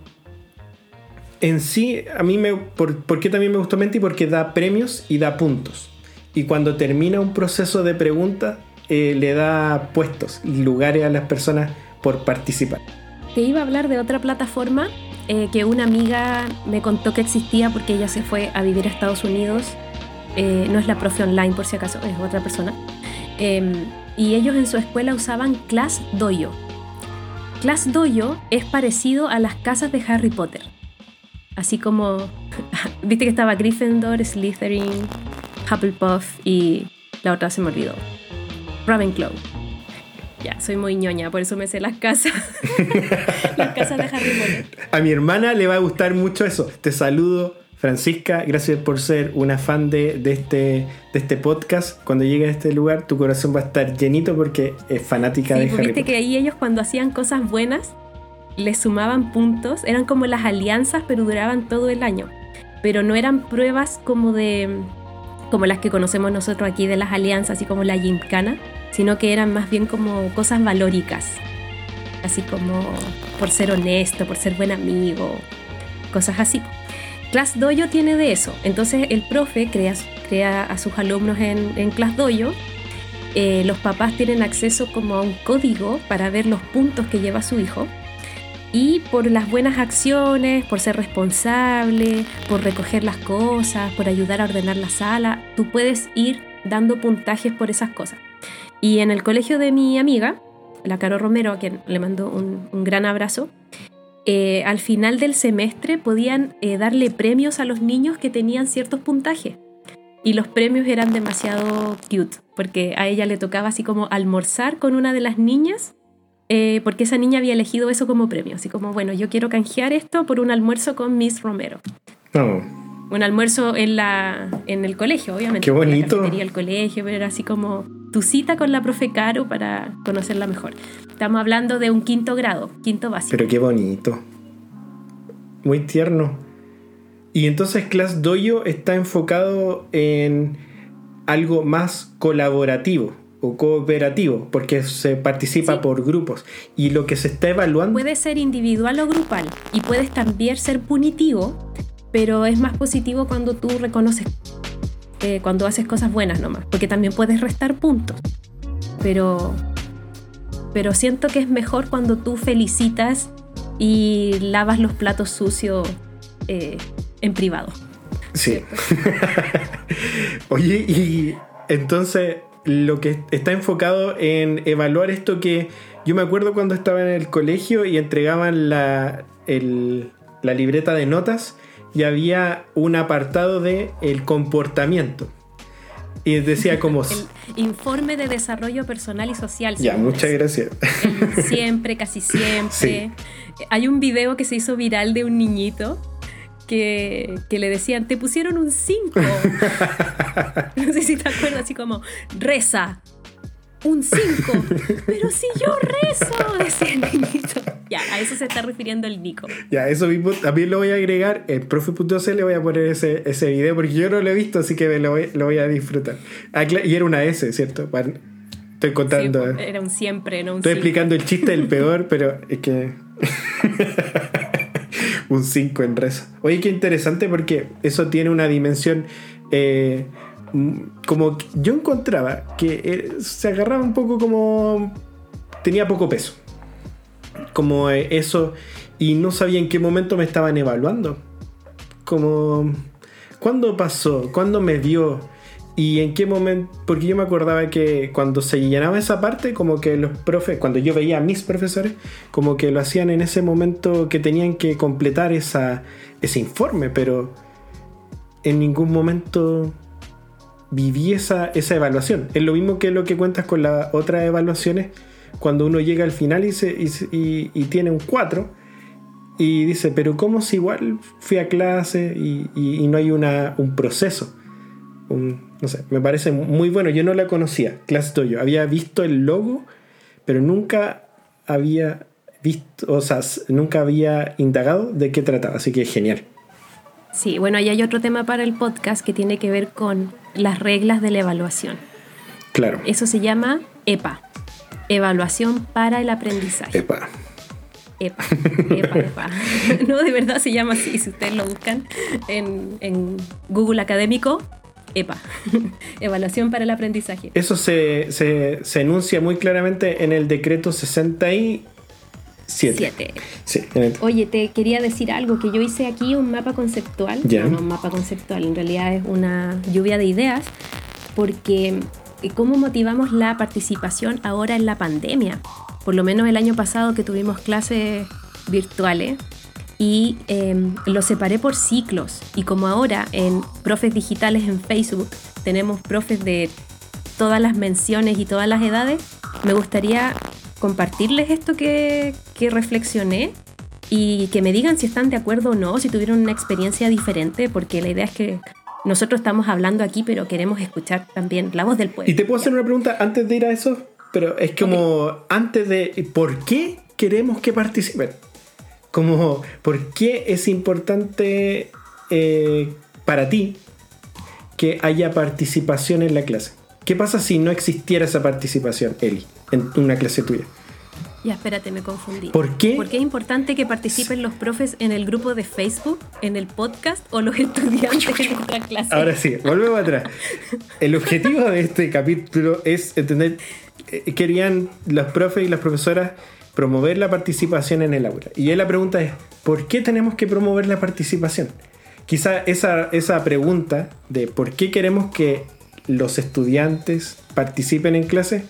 Speaker 2: en sí, a mí me. Por, ¿Por qué también me gustó Menti? Porque da premios y da puntos. Y cuando termina un proceso de pregunta, eh, le da puestos y lugares a las personas por participar.
Speaker 1: Te iba a hablar de otra plataforma eh, que una amiga me contó que existía porque ella se fue a vivir a Estados Unidos. Eh, no es la profe online por si acaso, es otra persona. Em, y ellos en su escuela usaban Class Dojo. Class Dojo es parecido a las casas de Harry Potter. Así como, viste que estaba Gryffindor, Slytherin, Hufflepuff y la otra se me olvidó. Ravenclaw. Ya, soy muy ñoña, por eso me sé las casas. las casas de Harry Potter.
Speaker 2: A mi hermana le va a gustar mucho eso. Te saludo, Francisca. Gracias por ser una fan de, este, de este podcast. Cuando llegue a este lugar, tu corazón va a estar llenito porque es fanática de
Speaker 1: pues,
Speaker 2: Harry
Speaker 1: viste que ahí ellos cuando hacían cosas buenas, les sumaban puntos. Eran como las alianzas, pero duraban todo el año. Pero no eran pruebas como de como las que conocemos nosotros aquí de las alianzas, así como la gincana, sino que eran más bien como cosas valóricas, así como por ser honesto, por ser buen amigo, cosas así. Class Dojo tiene de eso, entonces el profe crea, crea a sus alumnos en, en Class Dojo, eh, los papás tienen acceso como a un código para ver los puntos que lleva su hijo, y por las buenas acciones, por ser responsable, por recoger las cosas, por ayudar a ordenar la sala, tú puedes ir dando puntajes por esas cosas. Y en el colegio de mi amiga, la Caro Romero, a quien le mando un, gran abrazo, eh, al final del semestre podían eh, darle premios a los niños que tenían ciertos puntajes. Y los premios eran demasiado cute, porque a ella le tocaba así como almorzar con una de las niñas, eh, porque esa niña había elegido eso como premio. Así como, bueno, yo quiero canjear esto por un almuerzo con Miss Romero.
Speaker 2: Oh
Speaker 1: un almuerzo en, la, en el colegio, obviamente.
Speaker 2: Qué bonito.
Speaker 1: En la el colegio, pero era así como tu cita con la profe Caro para conocerla mejor. Estamos hablando de un quinto grado, quinto básico.
Speaker 2: Pero qué bonito. Muy tierno. Y entonces Class Dojo está enfocado en algo más colaborativo o cooperativo, porque se participa por grupos. Y lo que se está evaluando...
Speaker 1: Puede ser individual o grupal, y puedes también ser punitivo pero es más positivo cuando tú reconoces, eh, cuando haces cosas buenas nomás, porque también puedes restar puntos. Pero, pero siento que es mejor cuando tú felicitas y lavas los platos sucios eh, en privado.
Speaker 2: Sí. Oye, y entonces lo que está enfocado en evaluar esto que yo me acuerdo cuando estaba en el colegio y entregaban la, la libreta de notas y había un apartado de el comportamiento. Y decía como...
Speaker 1: El informe de desarrollo personal y social.
Speaker 2: Ya, muchas gracias.
Speaker 1: Siempre, casi siempre. Hay un video que se hizo viral de un niñito que, que, le decían, te pusieron un 5. no sé si te acuerdas, así como, reza, un 5. Pero si yo rezo, decía el niñito. Ya, a eso se está refiriendo el Nico.
Speaker 2: Ya, eso mismo también lo voy a agregar. En profe.c le voy a poner ese, ese video porque yo no lo he visto, así que lo voy, lo voy a disfrutar. Ah, y era una S, ¿cierto? Estoy contando.
Speaker 1: Era un siempre, no un
Speaker 2: Estoy explicando el chiste del peor, pero es que. un 5 en rezo. Oye, qué interesante porque eso tiene una dimensión. Eh, como yo encontraba que eh, se agarraba un poco como tenía poco peso. Como eh, eso y no sabía en qué momento me estaban evaluando. Como ¿cuándo pasó? ¿Cuándo me dio? ¿Y en qué momento? Porque yo me acordaba que cuando se llenaba esa parte, como que los profes, cuando yo veía a mis profesores, como que lo hacían en ese momento que tenían que completar esa, ese informe, pero en ningún momento viví esa, esa evaluación. Es lo mismo que lo que cuentas con las otras evaluaciones, cuando uno llega al final y, se, y, tiene un 4 y dice, pero ¿cómo si igual fui a clase y no hay una, un proceso? Un, no sé, me parece muy bueno. Yo no la conocía, Class Dojo. Había visto el logo, pero nunca había visto, o sea, nunca había indagado de qué trataba. Así que genial.
Speaker 1: Sí, bueno, y hay otro tema para el podcast que tiene que ver con las reglas de la evaluación.
Speaker 2: Claro.
Speaker 1: Eso se llama EPA, Evaluación para el Aprendizaje.
Speaker 2: EPA.
Speaker 1: EPA, EPA, EPA. No, de verdad se llama así. Si ustedes lo buscan en, en Google Académico, EPA, Evaluación para el Aprendizaje.
Speaker 2: Eso se, se, enuncia muy claramente en el decreto 67.
Speaker 1: Siete. Oye, te quería decir algo, que yo hice aquí un mapa conceptual, no, un mapa conceptual, en realidad es una lluvia de ideas, porque eh, cómo motivamos la participación ahora en la pandemia. Por lo menos el año pasado que tuvimos clases virtuales, y em, lo separé por ciclos. Y como ahora en Profes Digitales en Facebook tenemos profes de todas las menciones y todas las edades, me gustaría compartirles esto que, que reflexioné y que me digan si están de acuerdo o no, si tuvieron una experiencia diferente, porque la idea es que nosotros estamos hablando aquí, pero queremos escuchar también la voz del pueblo.
Speaker 2: ¿Y te puedo hacer una pregunta antes de ir a eso? Pero es como antes de, ¿por qué queremos que participen? Como, ¿por qué es importante eh, para ti que haya participación en la clase? ¿Qué pasa si no existiera esa participación, Eli, en una clase tuya?
Speaker 1: Ya, espérate, me confundí.
Speaker 2: ¿Por qué?
Speaker 1: Porque es importante que participen los profes en el grupo de Facebook, en el podcast o los estudiantes en nuestra clase.
Speaker 2: Ahora sí, volvemos atrás. El objetivo de este capítulo es entender, eh, querían los profes y las profesoras promover la participación en el aula. Y la pregunta es, ¿por qué tenemos que promover la participación? Quizá esa, esa pregunta de por qué queremos que los estudiantes participen en clase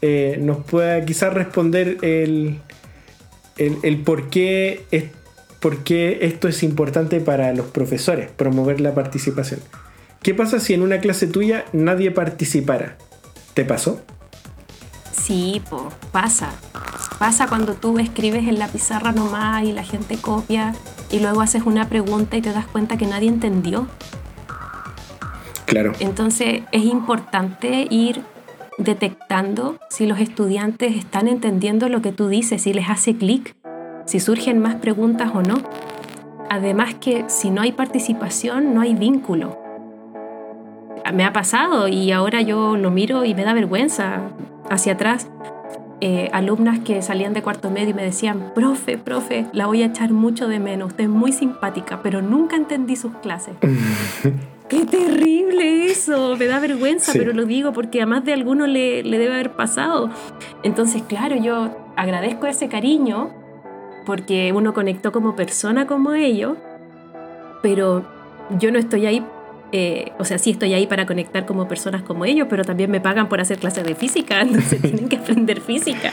Speaker 2: eh, nos pueda quizás responder el, el, por, qué es, por qué esto es importante para los profesores, promover la participación. ¿Qué pasa si en una clase tuya nadie participara? ¿Te pasó?
Speaker 1: Sí, pasa. Pasa cuando tú escribes en la pizarra nomás y la gente copia y luego haces una pregunta y te das cuenta que nadie entendió.
Speaker 2: Claro.
Speaker 1: Entonces es importante ir detectando si los estudiantes están entendiendo lo que tú dices, si les hace clic, si surgen más preguntas o no. Además que si no hay participación, no hay vínculo. Me ha pasado y ahora yo lo miro y me da vergüenza hacia atrás eh, alumnas que salían de cuarto medio y me decían, profe, profe, la voy a echar mucho de menos, usted es muy simpática, pero nunca entendí sus clases. ¡Qué terrible eso! Me da vergüenza, pero lo digo porque a más de alguno le, le debe haber pasado. Entonces, claro, yo agradezco ese cariño porque uno conectó como persona como ellos, pero yo no estoy ahí eh, o sea, sí estoy ahí para conectar como personas como ellos, pero también me pagan por hacer clases de física, entonces tienen que aprender física.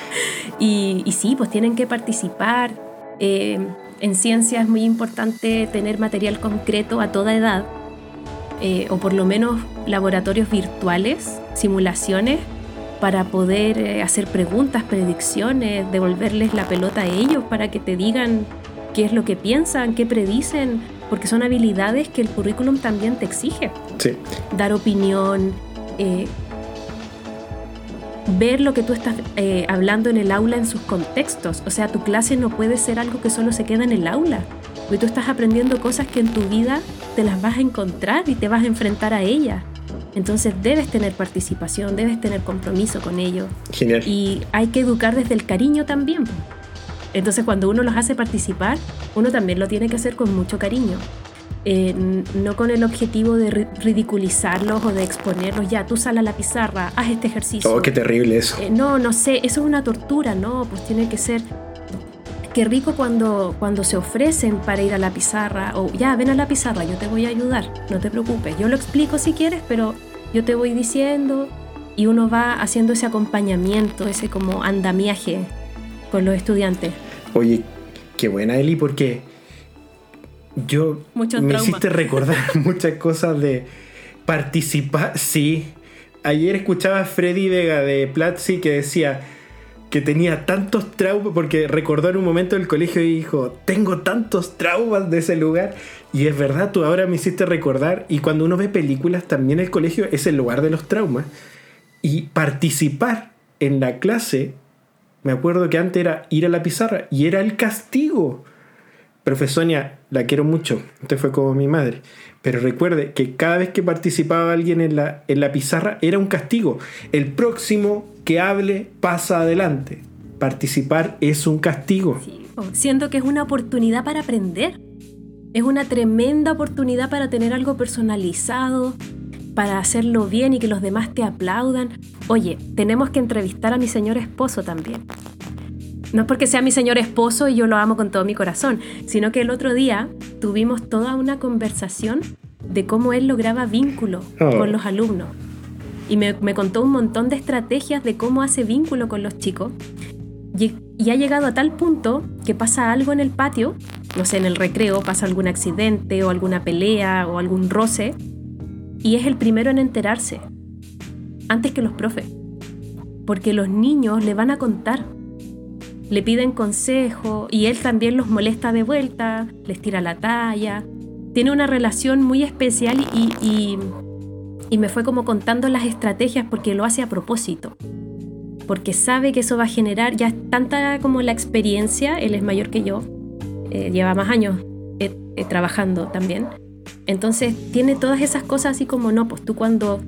Speaker 1: Y, sí, pues tienen que participar. Eh, en ciencia es muy importante tener material concreto a toda edad, eh, o por lo menos laboratorios virtuales, simulaciones, para poder hacer preguntas, predicciones, devolverles la pelota a ellos para que te digan qué es lo que piensan, qué predicen porque son habilidades que el currículum también te exige.
Speaker 2: Sí.
Speaker 1: Dar opinión, eh, ver lo que tú estás eh, hablando en el aula en sus contextos. O sea, tu clase no puede ser algo que solo se queda en el aula, porque tú estás aprendiendo cosas que en tu vida te las vas a encontrar y te vas a enfrentar a ellas. Entonces debes tener participación, debes tener compromiso con ello.
Speaker 2: Genial.
Speaker 1: Y hay que educar desde el cariño también. Entonces cuando uno los hace participar, uno también lo tiene que hacer con mucho cariño. eh, no con el objetivo de ridiculizarlos o de exponerlos, ya, tú sal a la pizarra, haz este ejercicio.
Speaker 2: Oh, qué terrible eso.
Speaker 1: Eh, no, no sé, eso es una tortura, no, pues tiene que ser... Qué rico cuando, cuando se ofrecen para ir a la pizarra, o ya, ven a la pizarra, yo te voy a ayudar, no te preocupes, yo lo explico si quieres, pero yo te voy diciendo y uno va haciendo ese acompañamiento, ese como andamiaje con los estudiantes.
Speaker 2: Oye, qué buena Eli, porque yo me hiciste recordar muchas cosas de participar. Sí, ayer escuchaba a Freddy Vega de Platzi que decía que tenía tantos traumas, porque recordó en un momento del colegio y dijo, tengo tantos traumas de ese lugar. Y es verdad, tú ahora me hiciste recordar, y cuando uno ve películas, también el colegio es el lugar de los traumas. Y participar en la clase, me acuerdo que antes era ir a la pizarra, y era el castigo. Profesonia, la quiero mucho, usted fue como mi madre. Pero recuerde que cada vez que participaba alguien en la, en la pizarra era un castigo. El próximo que hable pasa adelante. Participar es un castigo.
Speaker 1: siento que es una oportunidad para aprender. Es una tremenda oportunidad para tener algo personalizado, para hacerlo bien y que los demás te aplaudan. Oye, tenemos que entrevistar a mi señor esposo también. No es porque sea mi señor esposo y yo lo amo con todo mi corazón, sino que el otro día tuvimos toda una conversación de cómo él lograba vínculo oh. con los alumnos. Y me, contó un montón de estrategias de cómo hace vínculo con los chicos. Y, y, ha llegado a tal punto que pasa algo en el patio, no sé, en el recreo, pasa algún accidente o alguna pelea o algún roce, y es el primero en enterarse, antes que los profes. Porque los niños le van a contar le piden consejo y él también los molesta de vuelta, les tira la talla. Tiene una relación muy especial y, me fue como contando las estrategias porque lo hace a propósito. Porque sabe que eso va a generar ya tanta como la experiencia, él es mayor que yo, eh, lleva más años eh, eh, trabajando también. Entonces tiene todas esas cosas así como, no, pues tú cuando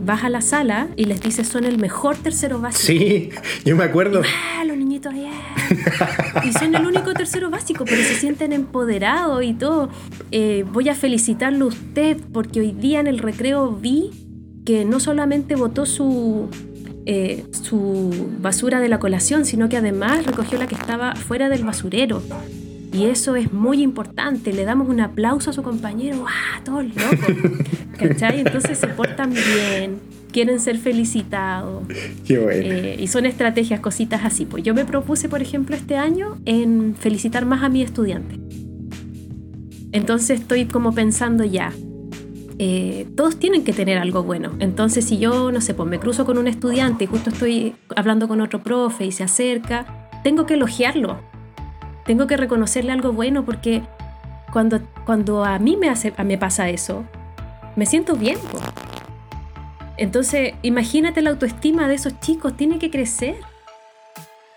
Speaker 1: vas a la sala y les dices son el mejor tercero básico.
Speaker 2: Sí, yo me acuerdo.
Speaker 1: ah, los niñitos, y son el único tercero básico, pero se sienten empoderados y todo. Eh, voy a felicitarlo a usted porque hoy día en el recreo vi que no solamente votó su, eh, su basura de la colación, sino que además recogió la que estaba fuera del basurero. Y eso es muy importante. Le damos un aplauso a su compañero. ¡Ah! Todos locos. ¿Cachai? Entonces se portan bien quieren ser felicitados.
Speaker 2: Qué bueno.
Speaker 1: Eh, y son estrategias, cositas así. Pues yo me propuse, por ejemplo, este año en felicitar más a mi estudiante. Entonces estoy como pensando ya, eh, todos tienen que tener algo bueno. Entonces, si yo, no sé, pues me cruzo con un estudiante y justo estoy hablando con otro profe y se acerca, tengo que elogiarlo. Tengo que reconocerle algo bueno porque cuando, cuando a mí me, hace, me pasa eso, me siento bien. Entonces, imagínate la autoestima de esos chicos, tiene que crecer.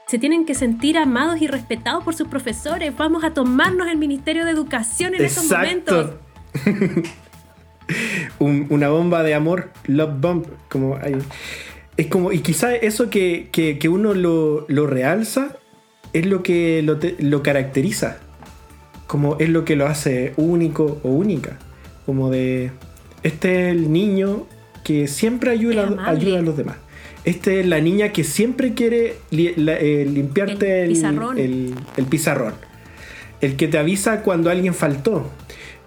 Speaker 1: Se tienen que sentir amados y respetados por sus profesores. Vamos a tomarnos el Ministerio de Educación en esos momentos.
Speaker 2: una bomba de amor, love bomb, como hay. Es como, y quizá eso que, uno lo, realza es lo que lo, lo caracteriza. Como es lo que lo hace único o única. Como de, este es el niño que siempre ayuda, ayuda a los demás. Esta es la niña que siempre quiere eh, limpiarte el, pizarrón. el, que te avisa cuando alguien faltó.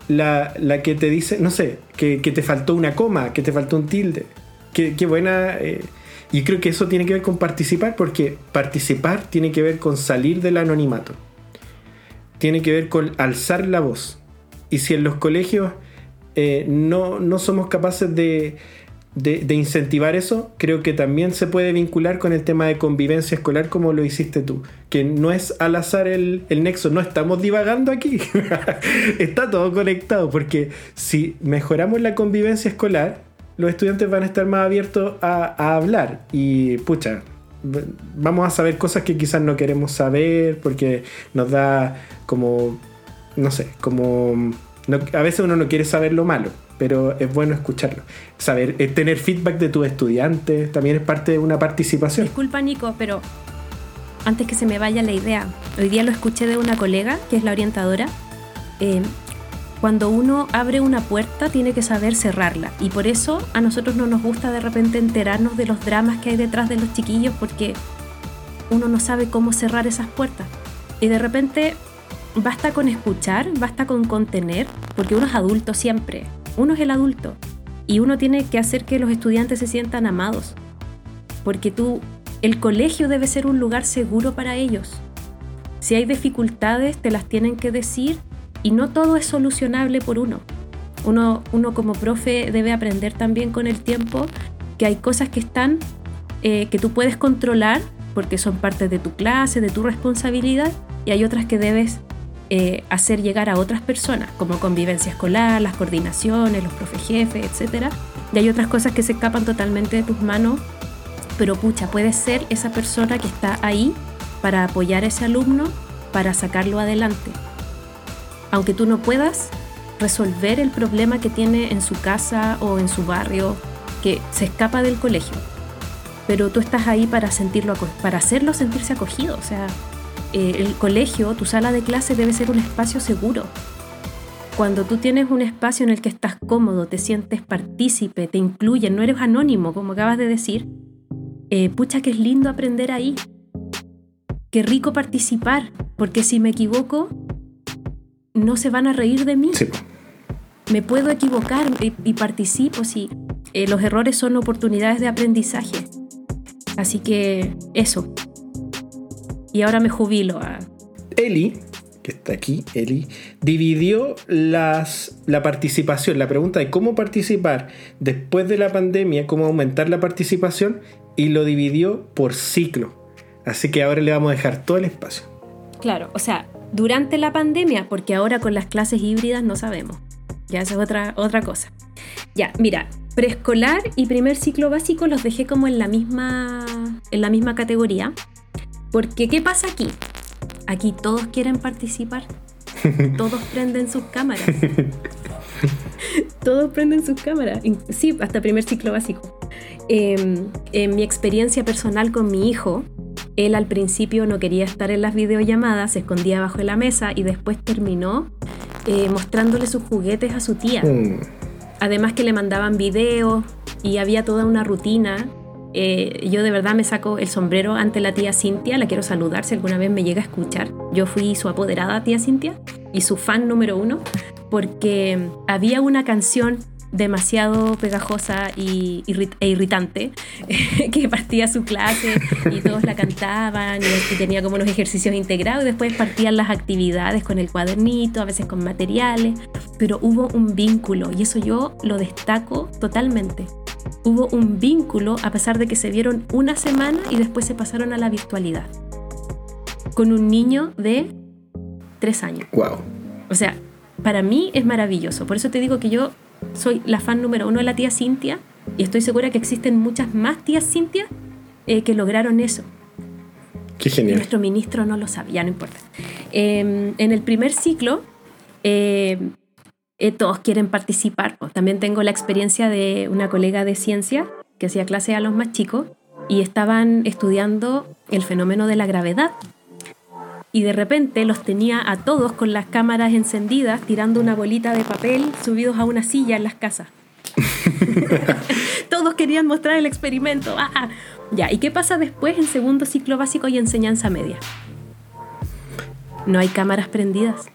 Speaker 2: La, que te dice, no sé, que, te faltó una coma, que te faltó un tilde. Qué, buena. Eh, y creo que eso tiene que ver con participar, porque participar tiene que ver con salir del anonimato. Tiene que ver con alzar la voz. Y si en los colegios eh, no, no somos capaces de, de, incentivar eso, creo que también se puede vincular con el tema de convivencia escolar como lo hiciste tú. Que no es al azar el, nexo, no estamos divagando aquí. Está todo conectado, porque si mejoramos la convivencia escolar, los estudiantes van a estar más abiertos a, hablar. Y pucha, vamos a saber cosas que quizás no queremos saber, porque nos da como, no sé, como... a veces uno no quiere saber lo malo pero es bueno escucharlo. Saber, eh, tener feedback de tus estudiantes también es parte de una participación.
Speaker 1: Disculpa, Nico, pero antes que se me vaya la idea, hoy día lo escuché de una colega, que es la orientadora, eh, cuando uno abre una puerta tiene que saber cerrarla. Y por eso a nosotros no nos gusta de repente enterarnos de los dramas que hay detrás de los chiquillos porque uno no sabe cómo cerrar esas puertas. Y de repente basta con escuchar, basta con contener, porque uno es adulto siempre. Uno es el adulto. Y uno tiene que hacer que los estudiantes se sientan amados. Porque tú, el colegio debe ser un lugar seguro para ellos. Si hay dificultades, te las tienen que decir y no todo es solucionable por uno. Uno, uno como profe debe aprender también con el tiempo que hay cosas que están, eh, que tú puedes controlar porque son parte de tu clase, de tu responsabilidad, y hay otras que debes eh, hacer llegar a otras personas, como convivencia escolar, las coordinaciones, los profe jefes, etc. Y hay otras cosas que se escapan totalmente de tus manos, pero pucha, puedes ser esa persona que está ahí para apoyar a ese alumno, para sacarlo adelante aunque tú no puedas resolver el problema que tiene en su casa o en su barrio, que se escapa del colegio. Pero tú estás ahí para sentirlo, para hacerlo sentirse acogido. O sea, eh, el colegio, tu sala de clase debe ser un espacio seguro. Cuando tú tienes un espacio en el que estás cómodo, te sientes partícipe, te incluyen, no eres anónimo, como acabas de decir, eh, pucha que es lindo aprender ahí. Qué rico participar, porque si me equivoco, no se van a reír de mí. Me puedo equivocar y, participo si eh, los errores son oportunidades de aprendizaje. Así que eso. Y ahora me jubilo a...
Speaker 2: Eli, que está aquí, Eli, dividió las, la participación, la pregunta de cómo participar después de la pandemia, cómo aumentar la participación, y lo dividió por ciclo. Así que ahora le vamos a dejar todo el espacio.
Speaker 1: Claro, o sea, durante la pandemia, porque ahora con las clases híbridas no sabemos. Ya esa es otra, otra cosa. Ya, mira, preescolar y primer ciclo básico los dejé como en la misma, en la misma categoría. Porque, ¿qué pasa aquí? Aquí todos quieren participar. Todos prenden sus cámaras. todos prenden sus cámaras. Sí, hasta primer ciclo básico. Em, en mi experiencia personal con mi hijo, él al principio no quería estar en las videollamadas, se escondía bajo la mesa y después terminó eh, mostrándole sus juguetes a su tía. Mm. Además que le mandaban videos y había toda una rutina. Eh, yo de verdad me saco el sombrero ante la tía Cintia, la quiero saludar si alguna vez me llega a escuchar. Yo fui su apoderada tía Cintia y su fan número uno porque había una canción demasiado pegajosa y e irritante, que partía su clase y todos la cantaban y, tenía como unos ejercicios integrados y después partían las actividades con el cuadernito, a veces con materiales, pero hubo un vínculo y eso yo lo destaco totalmente. Hubo un vínculo a pesar de que se vieron una semana y después se pasaron a la virtualidad. Con un niño de tres años.
Speaker 2: Wow.
Speaker 1: O sea, para mí es maravilloso. Por eso te digo que yo soy la fan número uno de la tía Cintia y estoy segura que existen muchas más tías Cintia eh, que lograron eso.
Speaker 2: Qué genial.
Speaker 1: Nuestro ministro no lo sabe, ya no importa. Em, en el primer ciclo, eh, eh, todos quieren participar. También tengo la experiencia de una colega de ciencia que hacía clase a los más chicos y estaban estudiando el fenómeno de la gravedad y de repente los tenía a todos con las cámaras encendidas tirando una bolita de papel subidos a una silla en las casas. todos querían mostrar el experimento. Ah, ah. Ya, ¿y qué pasa después en segundo ciclo básico y enseñanza media? No hay cámaras prendidas.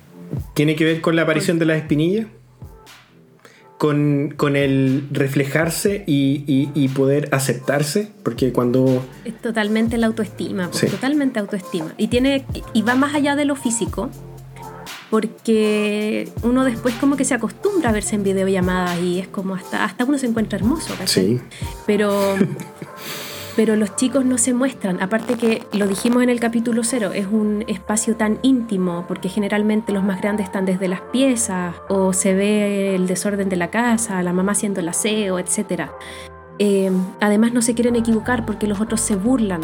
Speaker 2: ¿Tiene que ver con la aparición de las espinillas? Con, con el reflejarse y, y, poder aceptarse, porque cuando...
Speaker 1: Es totalmente la autoestima, totalmente autoestima. Y, tiene, y va más allá de lo físico, porque uno después como que se acostumbra a verse en videollamadas y es como hasta, hasta uno se encuentra hermoso, Sí. Pero pero los chicos no se muestran. Aparte que lo dijimos en el capítulo cero, es un espacio tan íntimo porque generalmente los más grandes están desde las piezas o se ve el desorden de la casa, la mamá haciendo el aseo, etc. Eh, además no se quieren equivocar porque los otros se burlan.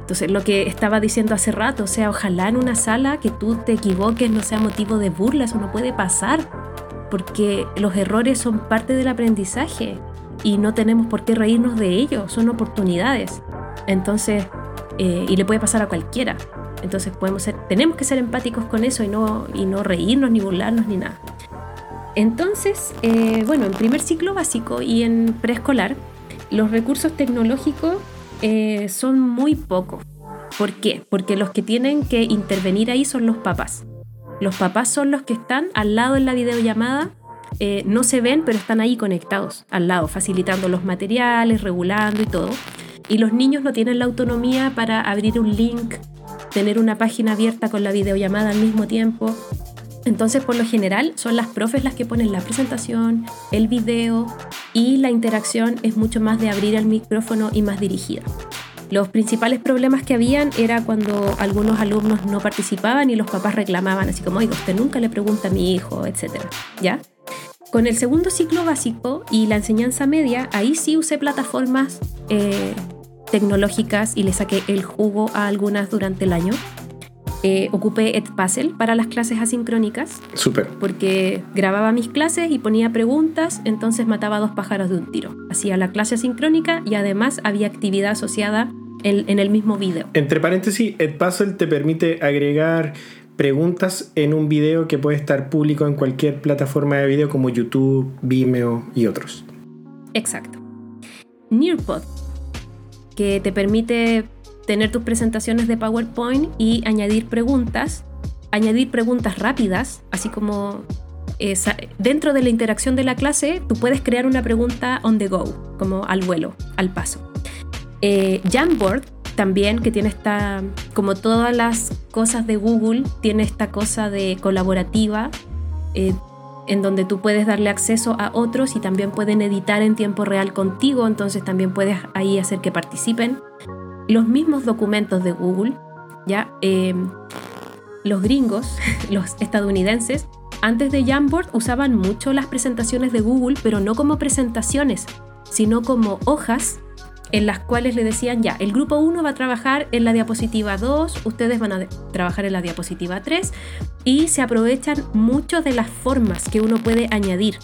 Speaker 1: Entonces lo que estaba diciendo hace rato, o sea, ojalá en una sala que tú te equivoques no sea motivo de burla, eso no puede pasar porque los errores son parte del aprendizaje y no tenemos por qué reírnos de ello, son oportunidades. Entonces, eh, y le puede pasar a cualquiera. Entonces podemos ser, tenemos que ser empáticos con eso y no, y no reírnos ni burlarnos ni nada. Entonces, eh, bueno, en primer ciclo básico y en preescolar, los recursos tecnológicos eh, son muy pocos. ¿Por qué? Porque los que tienen que intervenir ahí son los papás. Los papás son los que están al lado en la videollamada, eh, no se ven, pero están ahí conectados al lado, facilitando los materiales, regulando y todo. Y los niños no tienen la autonomía para abrir un link, tener una página abierta con la videollamada al mismo tiempo. Entonces, por lo general, son las profes las que ponen la presentación, el video y la interacción es mucho más de abrir el micrófono y más dirigida. Los principales problemas que habían era cuando algunos alumnos no participaban y los papás reclamaban, así como, oiga, usted nunca le pregunta a mi hijo, etc. ¿Ya? Con el segundo ciclo básico y la enseñanza media, ahí sí usé plataformas eh, tecnológicas y le saqué el jugo a algunas durante el año. Eh, ocupé Edpuzzle para las clases asincrónicas.
Speaker 2: Súper.
Speaker 1: Porque grababa mis clases y ponía preguntas, entonces mataba dos pájaros de un tiro. Hacía la clase asincrónica y además había actividad asociada en, en el mismo video.
Speaker 2: Entre paréntesis, Edpuzzle te permite agregar preguntas en un video que puede estar público en cualquier plataforma de video como YouTube, Vimeo y otros.
Speaker 1: Exacto. Nearpod, que te permite tener tus presentaciones de PowerPoint y añadir preguntas, añadir preguntas rápidas, así como dentro de la interacción de la clase, tú puedes crear una pregunta on the go, como al vuelo, al paso. Eh, Jamboard también, que tiene esta, como todas las cosas de Google, tiene esta cosa de colaborativa, eh, en donde tú puedes darle acceso a otros y también pueden editar en tiempo real contigo, entonces también puedes ahí hacer que participen. Los mismos documentos de Google, ya em, los gringos, los estadounidenses, antes de Jamboard usaban mucho las presentaciones de Google, pero no como presentaciones, sino como hojas en las cuales le decían ya, el grupo 1 va a trabajar en la diapositiva 2, ustedes van a trabajar en la diapositiva 3 y se aprovechan mucho de las formas que uno puede añadir.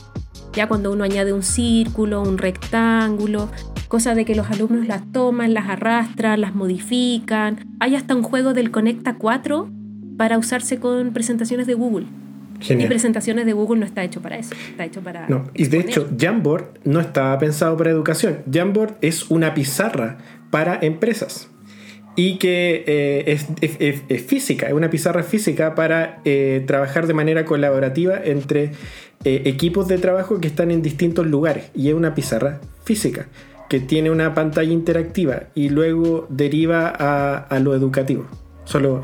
Speaker 1: Ya cuando uno añade un círculo, un rectángulo, cosa de que los alumnos las toman, las arrastran, las modifican. Hay hasta un juego del Conecta 4 para usarse con presentaciones de Google. Y presentaciones de Google no está hecho para eso, está hecho para...
Speaker 2: No, y de hecho Jamboard no estaba pensado para educación. Jamboard es una pizarra para empresas y que eh, es, física, es una pizarra física para eh, trabajar de manera colaborativa entre eh, equipos de trabajo que están en distintos lugares y es una pizarra física que tiene una pantalla interactiva y luego deriva a, lo educativo. Solo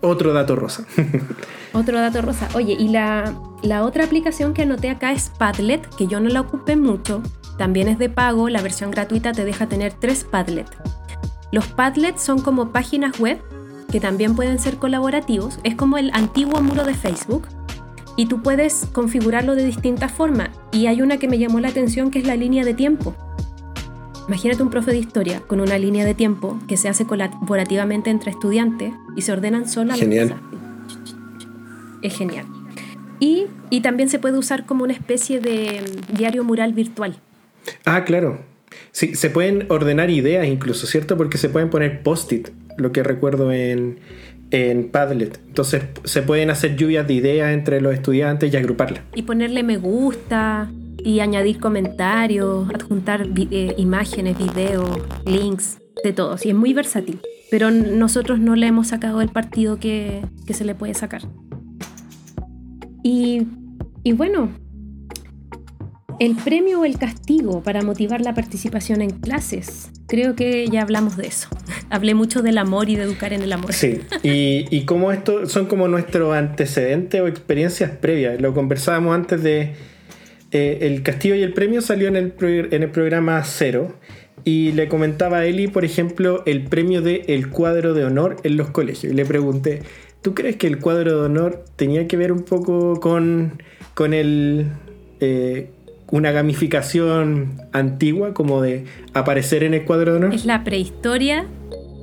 Speaker 2: otro dato rosa.
Speaker 1: otro dato rosa. Oye, y la, la otra aplicación que anoté acá es Padlet, que yo no la ocupé mucho. También es de pago, la versión gratuita te deja tener tres Padlet. Los Padlet son como páginas web que también pueden ser colaborativos. Es como el antiguo muro de Facebook. Y tú puedes configurarlo de distintas formas. Y hay una que me llamó la atención que es la línea de tiempo. Imagínate un profe de historia con una línea de tiempo que se hace colaborativamente entre estudiantes y se ordenan solas
Speaker 2: Genial.
Speaker 1: Es genial. Y, y, también se puede usar como una especie de diario mural virtual.
Speaker 2: Ah, claro. Sí, se pueden ordenar ideas incluso, ¿cierto? Porque se pueden poner post-it, lo que recuerdo en, en Padlet. Entonces se pueden hacer lluvias de ideas entre los estudiantes y agruparlas.
Speaker 1: Y ponerle me gusta, y añadir comentarios, adjuntar eh, imágenes, videos, links, de todo. Y es muy versátil. Pero nosotros no le hemos sacado el partido que, que se le puede sacar. Y, bueno, el premio o el castigo para motivar la participación en clases. Creo que ya hablamos de eso. Hablé mucho del amor y de educar en el amor.
Speaker 2: Sí, y, y como esto son como nuestros antecedentes o experiencias previas. Lo conversábamos antes de eh, el Castillo y el Premio salió en el, en el programa Cero y le comentaba a Eli, por ejemplo, el premio de el cuadro de honor en los colegios. Y le pregunté, ¿tú crees que el cuadro de honor tenía que ver un poco con, con el, eh, una gamificación antigua, como de aparecer en el cuadro de honor?
Speaker 1: Es la prehistoria.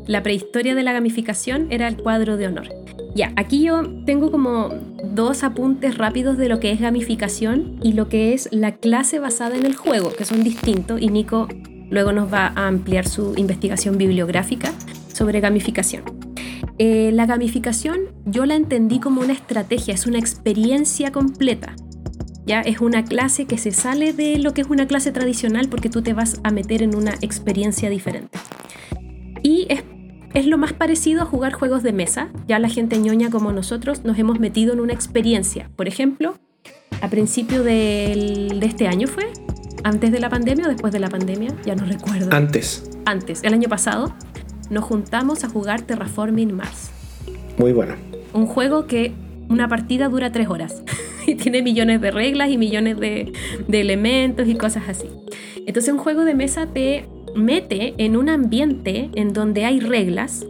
Speaker 1: La prehistoria de la gamificación era el cuadro de honor. Ya, aquí yo tengo como dos apuntes rápidos de lo que es gamificación y lo que es la clase basada en el juego, que son distintos y Nico luego nos va a ampliar su investigación bibliográfica sobre gamificación. Eh, la gamificación yo la entendí como una estrategia, es una experiencia completa. Ya es una clase que se sale de lo que es una clase tradicional porque tú te vas a meter en una experiencia diferente. Y es, es lo más parecido a jugar juegos de mesa. Ya la gente ñoña como nosotros nos hemos metido en una experiencia. Por ejemplo, a principio del- de este año fue, antes de la pandemia o después de la pandemia, ya no recuerdo.
Speaker 2: Antes.
Speaker 1: Antes, el año pasado, nos juntamos a jugar Terraforming Mars.
Speaker 2: Muy bueno.
Speaker 1: Un juego que una partida dura tres horas y tiene millones de reglas y millones de, de elementos y cosas así. Entonces un juego de mesa te mete en un ambiente en donde hay reglas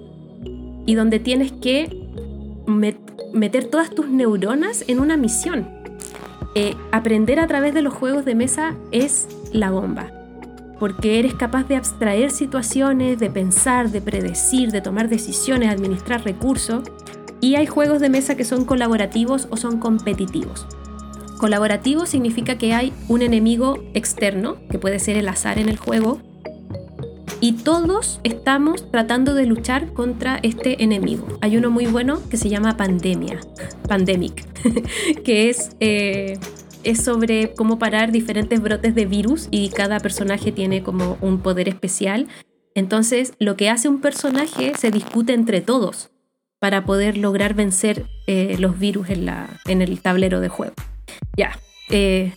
Speaker 1: y donde tienes que met- meter todas tus neuronas en una misión. Eh, aprender a través de los juegos de mesa es la bomba porque eres capaz de abstraer situaciones, de pensar, de predecir, de tomar decisiones, administrar recursos. Y hay juegos de mesa que son colaborativos o son competitivos. Colaborativo significa que hay un enemigo externo, que puede ser el azar en el juego, y todos estamos tratando de luchar contra este enemigo. Hay uno muy bueno que se llama Pandemia, Pandemic, que es, eh, es sobre cómo parar diferentes brotes de virus y cada personaje tiene como un poder especial. Entonces, lo que hace un personaje se discute entre todos para poder lograr vencer eh, los virus en, la, en el tablero de juego. Ya, eh,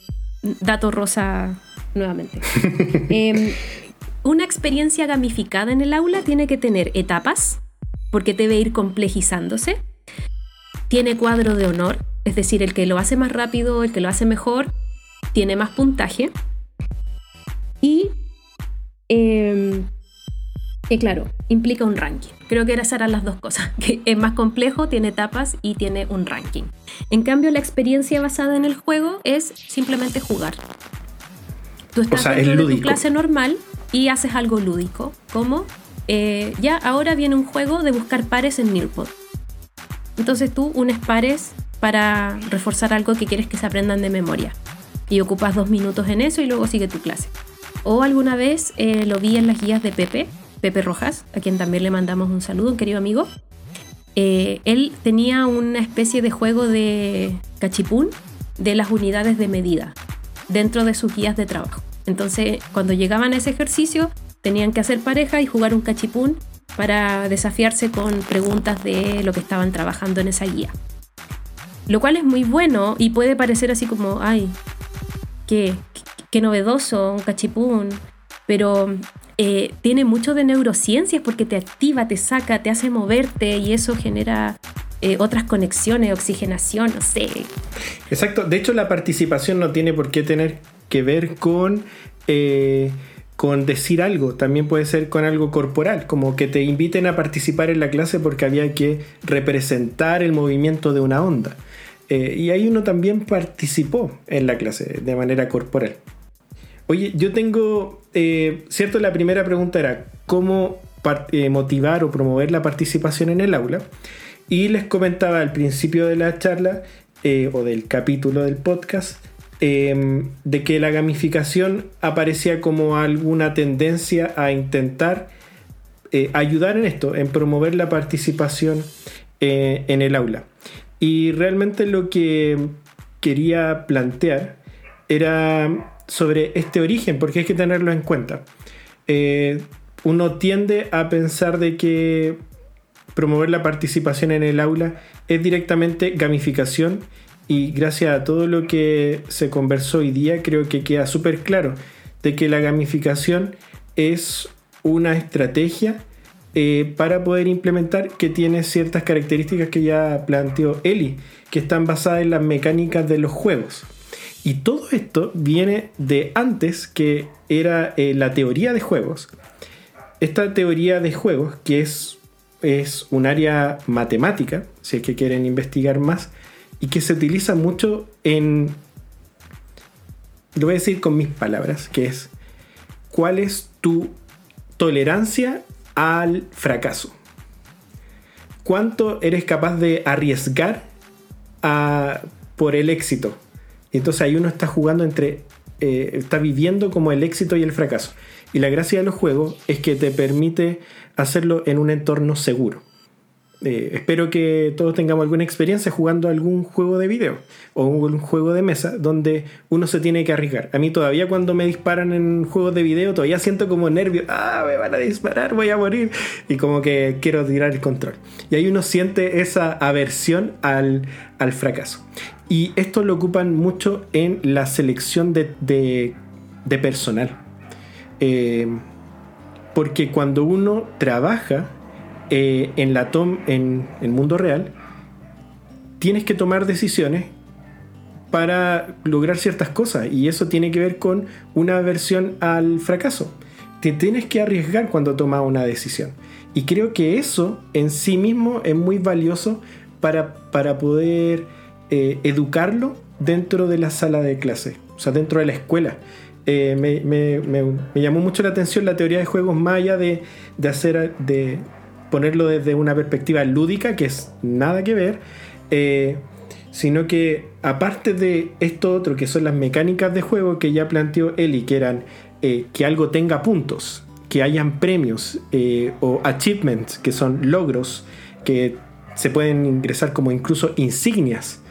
Speaker 1: dato rosa nuevamente. Em, una experiencia gamificada en el aula tiene que tener etapas, porque debe ir complejizándose. Tiene cuadro de honor, es decir, el que lo hace más rápido, el que lo hace mejor, tiene más puntaje. Y, eh, y claro, implica un ranking. Creo que eran las dos cosas, que es más complejo, tiene etapas y tiene un ranking. En cambio, la experiencia basada en el juego es simplemente jugar. Tú estás
Speaker 2: sea, es
Speaker 1: de tu
Speaker 2: lúdico.
Speaker 1: clase normal y haces algo lúdico, como eh, ya ahora viene un juego de buscar pares en Nearpod. Entonces tú unes pares para reforzar algo que quieres que se aprendan de memoria. Y ocupas dos minutos en eso y luego sigue tu clase. O alguna vez eh, lo vi en las guías de Pepe, Pepe Rojas, a quien también le mandamos un saludo, un querido amigo. Eh, él tenía una especie de juego de cachipún de las unidades de medida dentro de sus guías de trabajo. Entonces, cuando llegaban a ese ejercicio, tenían que hacer pareja y jugar un cachipún para desafiarse con preguntas de lo que estaban trabajando en esa guía. Lo cual es muy bueno y puede parecer así como, ay, qué, qué, novedoso, un cachipún, pero eh, tiene mucho de neurociencias porque te activa, te saca, te hace moverte y eso genera eh, otras conexiones, oxigenación, no sé.
Speaker 2: Exacto. De hecho, la participación no tiene por qué tener que ver con, eh, con decir algo. También puede ser con algo corporal, como que te inviten a participar en la clase porque había que representar el movimiento de una onda. Eh, y ahí uno también participó en la clase de manera corporal. Oye, yo tengo, eh, cierto, la primera pregunta era cómo eh, motivar o promover la participación en el aula. Y les comentaba al principio de la charla o del capítulo del podcast eh, de que la gamificación aparecía como alguna tendencia a intentar ayudar en esto, en promover la participación en el aula. Y realmente lo que quería plantear era sobre este origen, porque hay que tenerlo en cuenta. Eh, uno tiende a pensar de que promover la participación en el aula es directamente gamificación y gracias a todo lo que se conversó hoy día creo que queda súper claro de que la gamificación es una estrategia eh, para poder implementar que tiene ciertas características que ya planteó Eli, que están basadas en las mecánicas de los juegos. Y todo esto viene de antes que era eh, la teoría de juegos. Esta teoría de juegos, que es, es un área matemática, si es que quieren investigar más, y que se utiliza mucho en... Lo voy a decir con mis palabras, que es cuál es tu tolerancia al fracaso. ¿Cuánto eres capaz de arriesgar a, por el éxito? Entonces ahí uno está jugando entre, eh, está viviendo como el éxito y el fracaso. Y la gracia de los juegos es que te permite hacerlo en un entorno seguro. Eh, espero que todos tengamos alguna experiencia jugando algún juego de video o un juego de mesa donde uno se tiene que arriesgar. A mí todavía cuando me disparan en juegos de video todavía siento como nervio. Ah, me van a disparar, voy a morir. Y como que quiero tirar el control. Y ahí uno siente esa aversión al, fracaso. Y esto lo ocupan mucho en la selección de, personal. Eh, porque cuando uno trabaja eh, en la tom en el mundo real, tienes que tomar decisiones para lograr ciertas cosas y eso tiene que ver con una aversión al fracaso. Te tienes que arriesgar cuando tomas una decisión. Y creo que eso en sí mismo es muy valioso para, para poder eh, educarlo dentro de la sala de clase, o sea, dentro de la escuela. Eh, me, me, me, llamó mucho la atención la teoría de juegos maya de, de hacer de, ponerlo desde una perspectiva lúdica, que es nada que ver, eh, sino que aparte de esto otro, que son las mecánicas de juego que ya planteó Eli, que eran eh, que algo tenga puntos, que hayan premios eh, o achievements, que son logros, que se pueden ingresar como incluso insignias,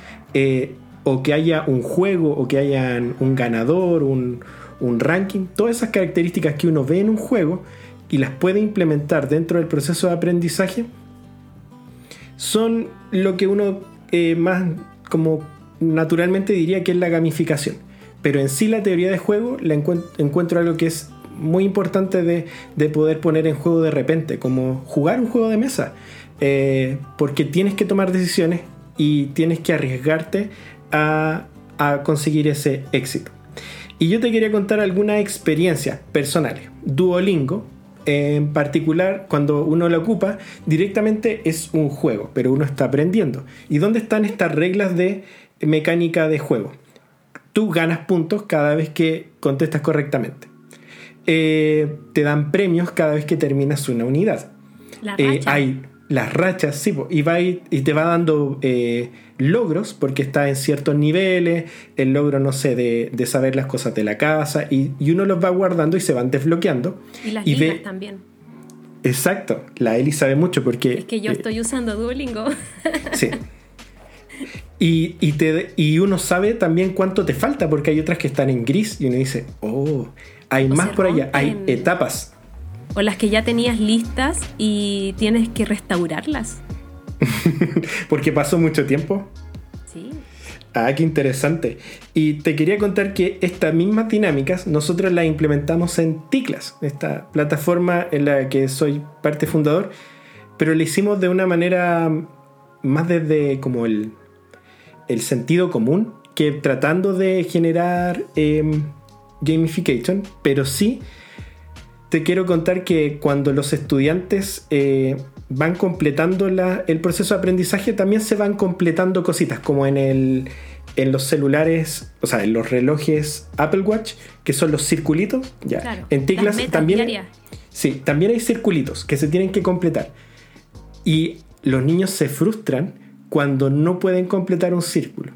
Speaker 2: o que haya un juego, o que haya un ganador, un, un ranking, todas esas características que uno ve en un juego, y las puede implementar dentro del proceso de aprendizaje, son lo que uno eh, más como naturalmente diría que es la gamificación. Pero en sí la teoría de juego la encuentro, algo que es muy importante de, poder poner en juego de repente, como jugar un juego de mesa. Eh, porque tienes que tomar decisiones y tienes que arriesgarte a, a conseguir ese éxito. Y yo te quería contar algunas experiencias personales. Duolingo en particular, cuando uno lo ocupa, directamente es un juego, pero uno está aprendiendo. ¿Y dónde están estas reglas de mecánica de juego? Tú ganas puntos cada vez que contestas correctamente. Eh, te dan premios cada vez que terminas una unidad. Eh, hay las rachas, sí, y, va y, te va dando eh, logros porque está en ciertos niveles, el logro, no sé, de, saber las cosas de la casa, y, uno los va guardando y se van desbloqueando.
Speaker 1: Y las y también.
Speaker 2: Exacto, la Eli sabe mucho porque...
Speaker 1: Es que yo eh, estoy usando Duolingo.
Speaker 2: sí. Y, y, te, y uno sabe también cuánto te falta porque hay otras que están en gris y uno dice, oh, hay más por allá, hay etapas
Speaker 1: o las que ya tenías listas y tienes que restaurarlas.
Speaker 2: Porque pasó mucho tiempo.
Speaker 1: Sí.
Speaker 2: Ah, qué interesante. Y te quería contar que estas mismas dinámicas nosotros las implementamos en Ticlas, esta plataforma en la que soy parte fundador, pero lo hicimos de una manera más desde como el, el sentido común que tratando de generar em, gamification, pero sí te quiero contar que cuando los estudiantes eh, van completando el proceso de aprendizaje, también se van completando cositas, como en, el, en los celulares, o sea, en los relojes Apple Watch, que son los circulitos. Ya. en Ticlas también. Sí, también hay circulitos que se tienen que completar. Y los niños se frustran cuando no pueden completar un círculo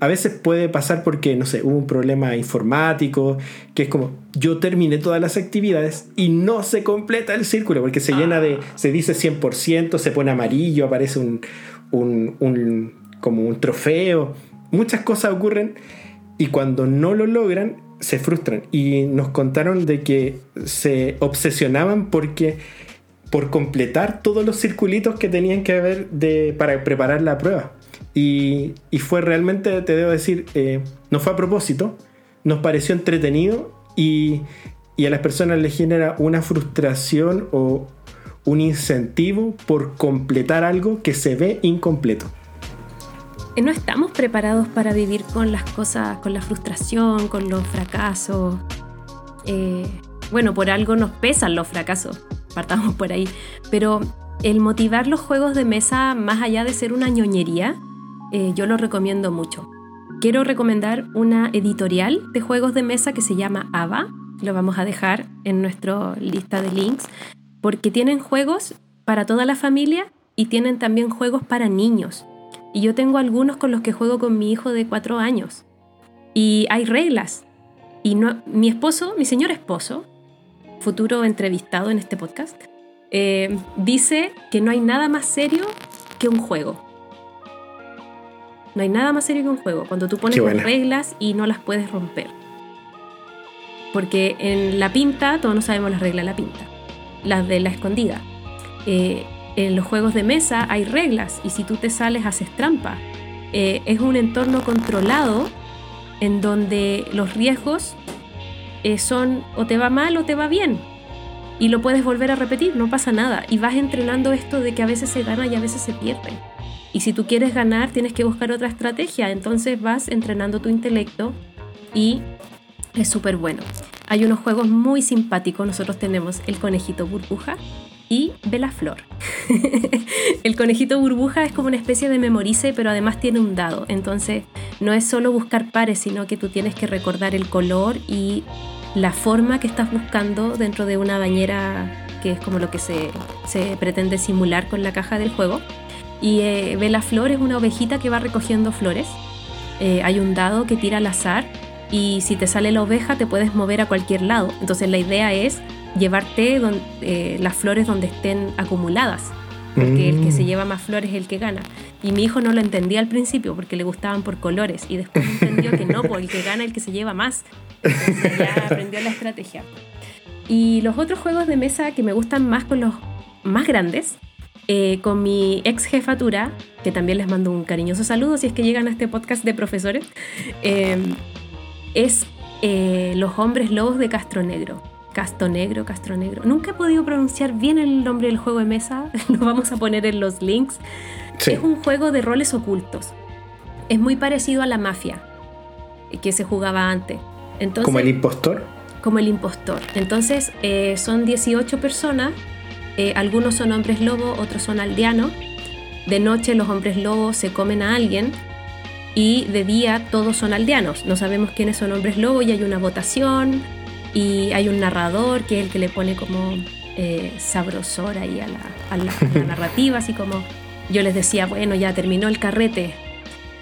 Speaker 2: a veces puede pasar porque, no sé, hubo un problema informático, que es como, yo terminé todas las actividades y no se completa el círculo, porque se llena de, se dice 100%, se pone amarillo, aparece un, un, como un trofeo, muchas cosas ocurren y cuando no lo logran, se frustran. Y nos contaron de que se obsesionaban porque por completar todos los circulitos que tenían que haber de, para preparar la prueba. Y, fue realmente, te debo decir, eh, no fue a propósito, nos pareció entretenido y, a las personas les genera una frustración o un incentivo por completar algo que se ve incompleto.
Speaker 1: Eh, no estamos preparados para vivir con las cosas, con la frustración, con los fracasos. Eh, bueno, por algo nos pesan los fracasos, partamos por ahí. Pero el motivar los juegos de mesa, más allá de ser una ñoñería, eh, yo lo recomiendo mucho. Quiero recomendar una editorial de juegos de mesa que se llama AVA. Lo vamos a dejar en nuestra lista de links porque tienen juegos para toda la familia y tienen también juegos para niños. Y yo tengo algunos con los que juego con mi hijo de cuatro años. Y hay reglas. Y mi esposo, mi señor esposo, futuro entrevistado en este podcast, eh, dice que no hay nada más serio que un juego. No hay nada más serio que un juego, cuando tú pones las reglas y no las puedes romper. Porque en la pinta, todos no sabemos las reglas de la pinta, las de la escondida. Eh, en los juegos de mesa hay reglas y si tú te sales haces trampa. Eh, es un entorno controlado en donde los riesgos eh, son o te va mal o te va bien. Y lo puedes volver a repetir, no pasa nada. Y vas entrenando esto de que a veces se gana y a veces se pierde. Y si tú quieres ganar, tienes que buscar otra estrategia. Entonces vas entrenando tu intelecto y es súper bueno. Hay unos juegos muy simpáticos. Nosotros tenemos el conejito burbuja y Bella Flor. el conejito burbuja es como una especie de memorice, pero además tiene un dado. Entonces no es solo buscar pares, sino que tú tienes que recordar el color y la forma que estás buscando dentro de una bañera que es como lo que se, pretende simular con la caja del juego. Y eh, Bella Flor es una ovejita que va recogiendo flores. Eh, hay un dado que tira al azar y si te sale la oveja te puedes mover a cualquier lado. Entonces la idea es llevarte eh, las flores donde estén acumuladas, porque el que se mm. lleva más flores es el que gana. Y mi hijo no lo entendía al principio porque le gustaban por colores y después entendió que no, porque el que gana es el que se lleva más. Entonces ya aprendió la estrategia. Y los otros juegos de mesa que me gustan más con los más grandes, eh, con mi ex jefatura, que también les mando un cariñoso saludo si es que llegan a este podcast de profesores, eh, es Los hombres lobos de Castro Negro. Casto Negro, Castro Negro. Nunca he podido pronunciar bien el nombre del juego de mesa, lo vamos a poner en los links. Es un juego de roles ocultos. Es muy parecido a la mafia que se jugaba antes. Entonces,
Speaker 2: ¿Como el impostor?
Speaker 1: Como el impostor. Entonces eh, son 18 personas, eh, algunos son hombres lobo, otros son aldeanos. De noche los hombres lobos se comen a alguien y de día todos son aldeanos. No sabemos quiénes son hombres lobo y hay una votación y hay un narrador que es el que le pone como eh, sabrosor ahí a la, narrativa, así como yo les decía, bueno, ya terminó el carrete,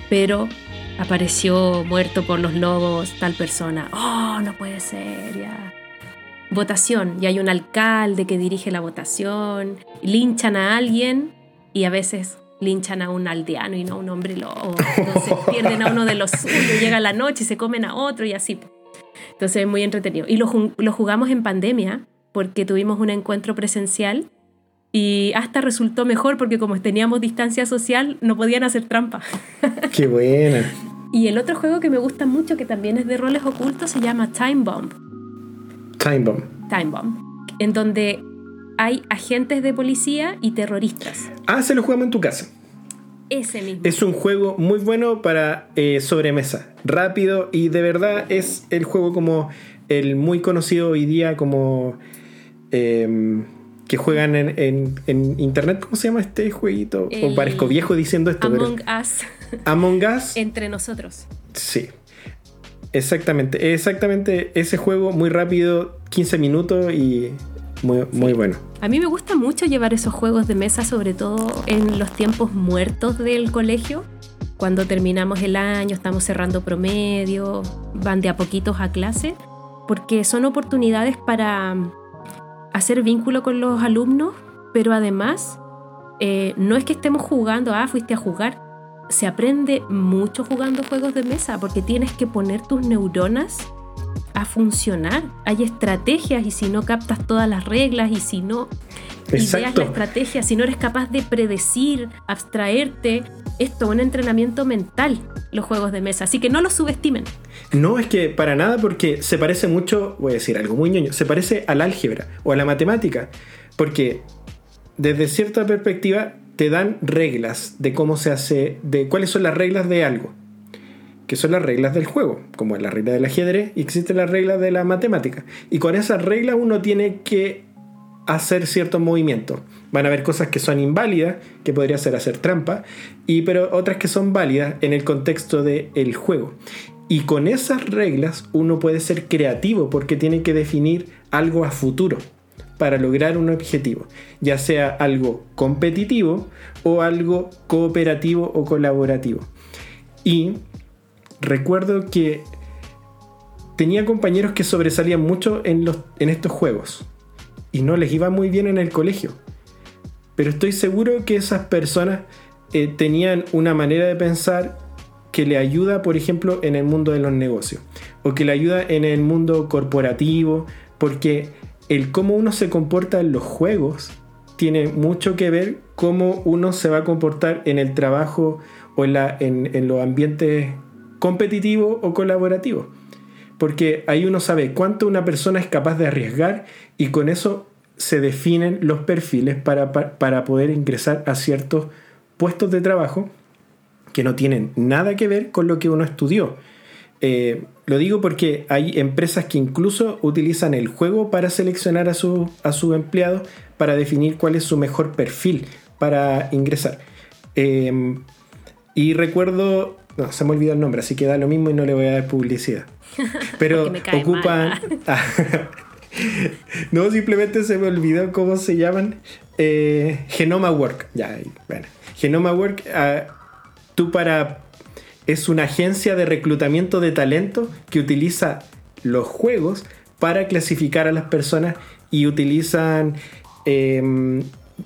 Speaker 1: pero apareció muerto por los lobos tal persona. Oh, no puede ser, ya. Votación, y hay un alcalde que dirige la votación, linchan a alguien y a veces linchan a un aldeano y no a un hombre lobo. Entonces pierden a uno de los suyos, llega la noche y se comen a otro y así. Entonces es muy entretenido. Y lo, jugamos en pandemia porque tuvimos un encuentro presencial y hasta resultó mejor porque como teníamos distancia social no podían hacer trampa.
Speaker 2: Qué buena.
Speaker 1: Y el otro juego que me gusta mucho, que también es de roles ocultos, se llama Time Bomb.
Speaker 2: Time Bomb.
Speaker 1: Time Bomb. En donde hay agentes de policía y terroristas.
Speaker 2: Ah, se lo jugamos en tu casa.
Speaker 1: Ese mismo.
Speaker 2: Es un juego muy bueno para eh, sobremesa, rápido y de verdad es el juego como el muy conocido hoy día como em, que juegan en, internet. ¿Cómo se llama este jueguito? o parezco viejo diciendo esto.
Speaker 1: Among Us.
Speaker 2: Among Us.
Speaker 1: Entre nosotros.
Speaker 2: Sí. Exactamente, exactamente ese juego muy rápido, 15 minutos y muy, bueno.
Speaker 1: A mí me gusta mucho llevar esos juegos de mesa, sobre todo en los tiempos muertos del colegio. Cuando terminamos el año, estamos cerrando promedio, van de a poquitos a clase, porque son oportunidades para mm, hacer vínculo con los alumnos, pero además eh, no es que estemos jugando, ah, fuiste a jugar. Se aprende mucho jugando juegos de mesa porque tienes que poner tus neuronas a funcionar. Hay estrategias y si no captas todas las reglas y si no ideas la estrategia, si no eres capaz de predecir, abstraerte, esto es un entrenamiento mental, los juegos de mesa. Así que no los subestimen.
Speaker 2: No, es que para nada porque se parece mucho, voy a decir algo muy ñoño, se parece al álgebra o a la matemática. Porque desde cierta perspectiva te dan reglas de cómo se hace, de cuáles son las reglas de algo que son las reglas del juego, como es la regla del ajedrez, y existen las reglas de la matemática. Y con esas reglas uno tiene que hacer ciertos movimientos. Van a haber cosas que son inválidas, que podría ser hacer trampa, y pero otras que son válidas en el contexto del juego. Y con esas reglas uno puede ser creativo porque tiene que definir algo a futuro para lograr un objetivo, ya sea algo competitivo o algo cooperativo o colaborativo. Y recuerdo que tenía compañeros que sobresalían mucho en, estos juegos. y no les iba muy bien en el colegio. Pero estoy seguro que esas personas eh, tenían una manera de pensar que le ayuda, por ejemplo, en el mundo de los negocios o que le ayuda en el mundo corporativo, porque el cómo uno se comporta en los juegos tiene mucho que ver cómo uno se va a comportar en el trabajo o en, los ambientes competitivos o colaborativos. Porque ahí uno sabe cuánto una persona es capaz de arriesgar y con eso se definen los perfiles para poder ingresar a ciertos puestos de trabajo que no tienen nada que ver con lo que uno estudió. Eh, lo digo porque hay empresas que incluso utilizan el juego para seleccionar a sus a su empleados para definir cuál es su mejor perfil para ingresar. Em, y recuerdo, no, se me olvidó el nombre, así que da lo mismo y no le voy a dar publicidad. Pero ocupan... no, simplemente se me olvidó cómo se llaman. Eh, Genoma Work. Ya, bueno. Genoma Work, ah, tú para es una agencia de reclutamiento de talento que utiliza los juegos para clasificar a las personas y utilizan em,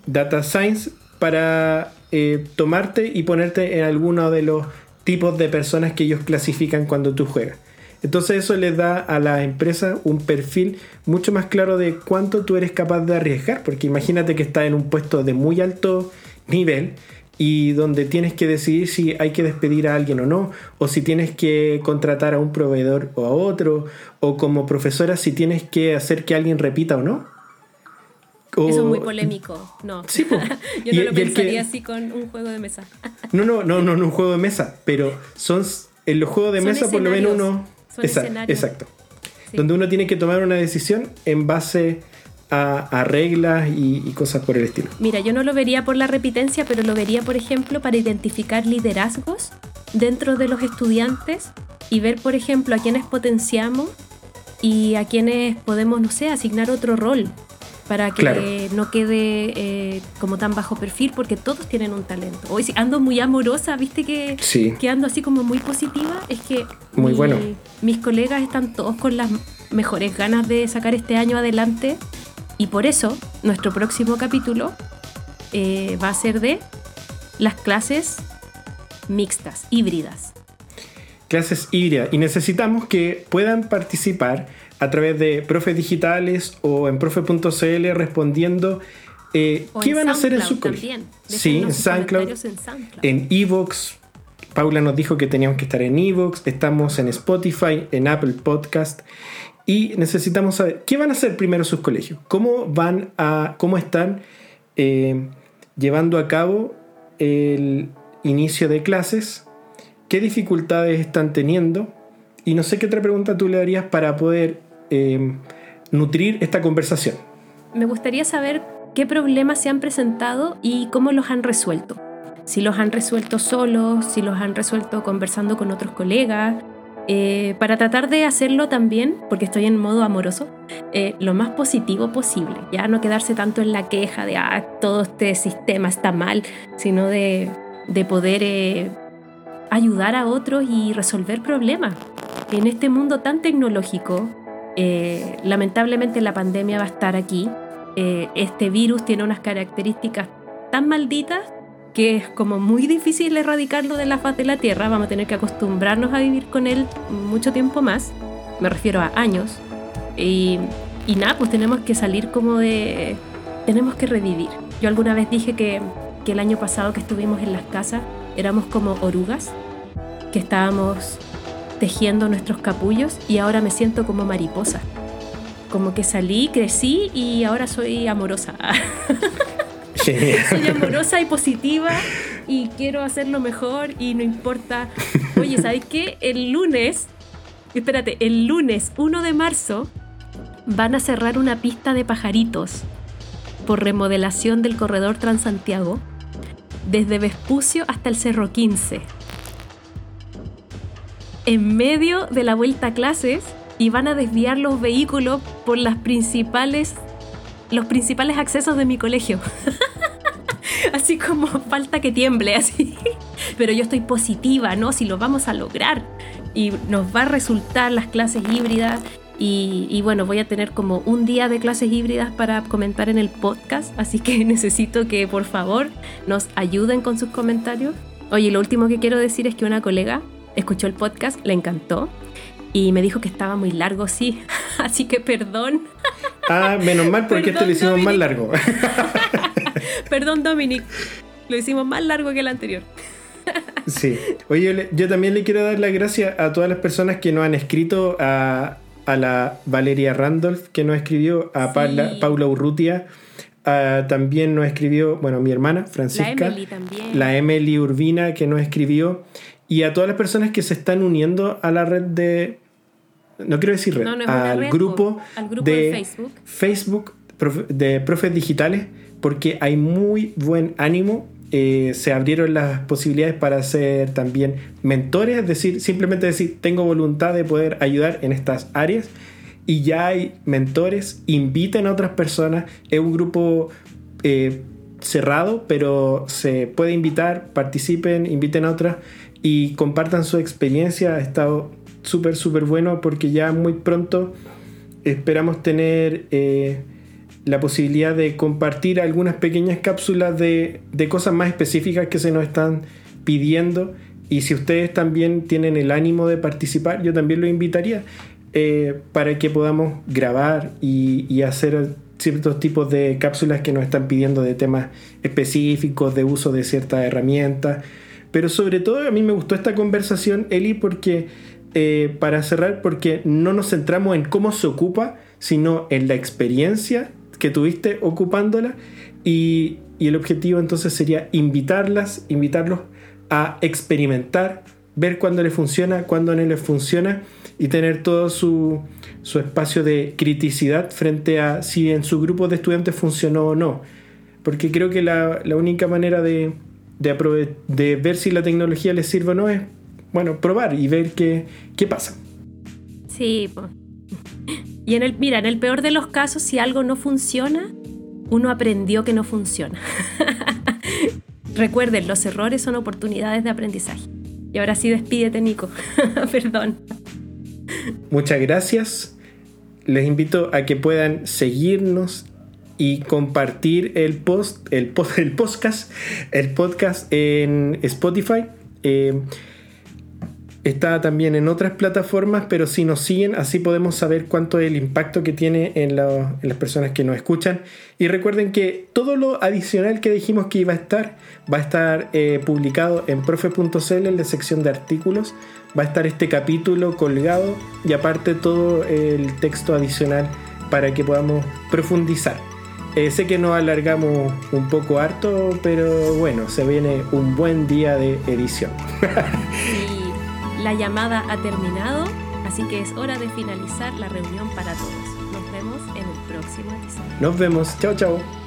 Speaker 2: data science para eh, tomarte y ponerte en alguno de los tipos de personas que ellos clasifican cuando tú juegas. Entonces eso les da a la empresa un perfil mucho más claro de cuánto tú eres capaz de arriesgar, porque imagínate que estás en un puesto de muy alto nivel y donde tienes que decidir si hay que despedir a alguien o no, o si tienes que contratar a un proveedor o a otro, o como profesora si tienes que hacer que alguien repita o no.
Speaker 1: Eso es muy polémico, no. Sí, Yo no lo pensaría así con un juego de mesa.
Speaker 2: no, no, no, no, no, un juego de mesa, pero son en los juegos de mesa por lo menos uno... exacto. Donde uno tiene que tomar una decisión en base a, reglas y, cosas por el estilo.
Speaker 1: Mira, yo no lo vería por la repitencia, pero lo vería, por ejemplo, para identificar liderazgos dentro de los estudiantes y ver, por ejemplo, a quienes potenciamos y a quienes podemos, no sé, asignar otro rol para que no quede eh, como tan bajo perfil, porque todos tienen un talento. Hoy si ando muy amorosa, viste que, que ando así como muy positiva, es que
Speaker 2: muy bueno.
Speaker 1: mis colegas están todos con las mejores ganas de sacar este año adelante y por eso nuestro próximo capítulo eh, va a ser de las clases mixtas, híbridas.
Speaker 2: Clases híbridas. Y necesitamos que puedan participar a través de profes digitales o en profe.cl respondiendo eh, qué van a hacer en su colegio. Sí, en SoundCloud, en Evox. Paula nos dijo que teníamos que estar en Evox. Estamos en Spotify, en Apple Podcast y necesitamos saber qué van a hacer primero sus colegios, cómo van a, cómo están eh, llevando a cabo el inicio de clases, qué dificultades están teniendo y no sé qué otra pregunta tú le darías para poder eh, nutrir esta conversación.
Speaker 1: Me gustaría saber qué problemas se han presentado y cómo los han resuelto. Si los han resuelto solos, si los han resuelto conversando con otros colegas, eh, para tratar de hacerlo también, porque estoy en modo amoroso, eh, lo más positivo posible, ya no quedarse tanto en la queja de, ah, todo este sistema está mal, sino de, de poder eh, ayudar a otros y resolver problemas. En este mundo tan tecnológico, lamentablemente la pandemia va a estar aquí, este virus tiene unas características tan malditas que es como muy difícil erradicarlo de la faz de la Tierra, vamos a tener que acostumbrarnos a vivir con él mucho tiempo más, me refiero a años, y, y nada, pues tenemos que salir como de... tenemos que revivir. Yo alguna vez dije que, que el año pasado que estuvimos en las casas éramos como orugas, que estábamos tejiendo nuestros capullos y ahora me siento como mariposa. Como que salí, crecí y ahora soy amorosa. Soy amorosa y positiva y quiero hacerlo mejor y no importa. Oye, ¿sabes qué? El lunes, espérate, el lunes 1 de marzo van a cerrar una pista de pajaritos por remodelación del corredor Transantiago desde Vespucio hasta el Cerro 15. En medio de la vuelta a clases y van a desviar los vehículos por las principales los principales accesos de mi colegio. así como falta que tiemble, así. Pero yo estoy positiva, ¿no? Si lo vamos a lograr. Y nos va a resultar las clases híbridas. Y, bueno, voy a tener como un día de clases híbridas para comentar en el podcast, así que necesito que por favor nos ayuden con sus comentarios. Oye, lo último que quiero decir es que una colega escuchó el podcast, le encantó y me dijo que estaba muy largo, sí, así que perdón.
Speaker 2: Ah, menos mal porque este lo hicimos más largo.
Speaker 1: perdón, Dominic, lo hicimos más largo que el anterior.
Speaker 2: sí, oye, yo también le quiero dar las gracias a todas las personas que nos han escrito a a la Valeria Randolph que nos escribió, a Paula, Urrutia, también nos escribió, bueno, mi hermana Francisca, la Emily, también. la Emily Urbina que nos escribió, y a todas las personas que se están uniendo a la red de, no quiero decir red, al, grupo
Speaker 1: al, grupo de, Facebook,
Speaker 2: Facebook de profes digitales, porque hay muy buen ánimo eh, se abrieron las posibilidades para ser también mentores, es decir, simplemente decir, tengo voluntad de poder ayudar en estas áreas y ya hay mentores, inviten a otras personas, es un grupo eh, cerrado, pero se puede invitar, participen, inviten a otras y compartan su experiencia, ha estado súper, súper bueno porque ya muy pronto esperamos tener... Eh, la posibilidad de compartir algunas pequeñas cápsulas de, cosas más específicas que se nos están pidiendo. Y si ustedes también tienen el ánimo de participar, yo también lo invitaría eh, para que podamos grabar y, hacer ciertos tipos de cápsulas que nos están pidiendo de temas específicos, de uso de ciertas herramientas. Pero sobre todo a mí me gustó esta conversación, Eli, porque eh, para cerrar, porque no nos centramos en cómo se ocupa, sino en la experiencia que tuviste ocupándola y, el objetivo entonces sería invitarlas, invitarlos a experimentar, ver cuándo les funciona, cuándo no les funciona y tener todo su, espacio de criticidad frente a si en su grupo de estudiantes funcionó o no. Porque creo que la, única manera de, de, ver si la tecnología les sirve o no es, bueno, probar y ver qué, qué pasa.
Speaker 1: Sí, pues y en el, mira, en el peor de los casos, si algo no funciona, uno aprendió que no funciona. Recuerden, los errores son oportunidades de aprendizaje. Y ahora sí despídete, Nico. Perdón.
Speaker 2: Muchas gracias. Les invito a que puedan seguirnos y compartir el post, el, post, el podcast, el podcast en Spotify. Eh, Está también en otras plataformas, pero si nos siguen, así podemos saber cuánto es el impacto que tiene en, las personas que nos escuchan. Y recuerden que todo lo adicional que dijimos que iba a estar, va a estar eh, publicado en profe.cl en la sección de artículos. Va a estar este capítulo colgado y aparte todo el texto adicional para que podamos profundizar. Eh, sé que nos alargamos un poco harto, pero bueno, se viene un buen día de edición.
Speaker 1: La llamada ha terminado, así que es hora de finalizar la reunión para todos. Nos vemos en el próximo episodio.
Speaker 2: Nos vemos. Chao, chao.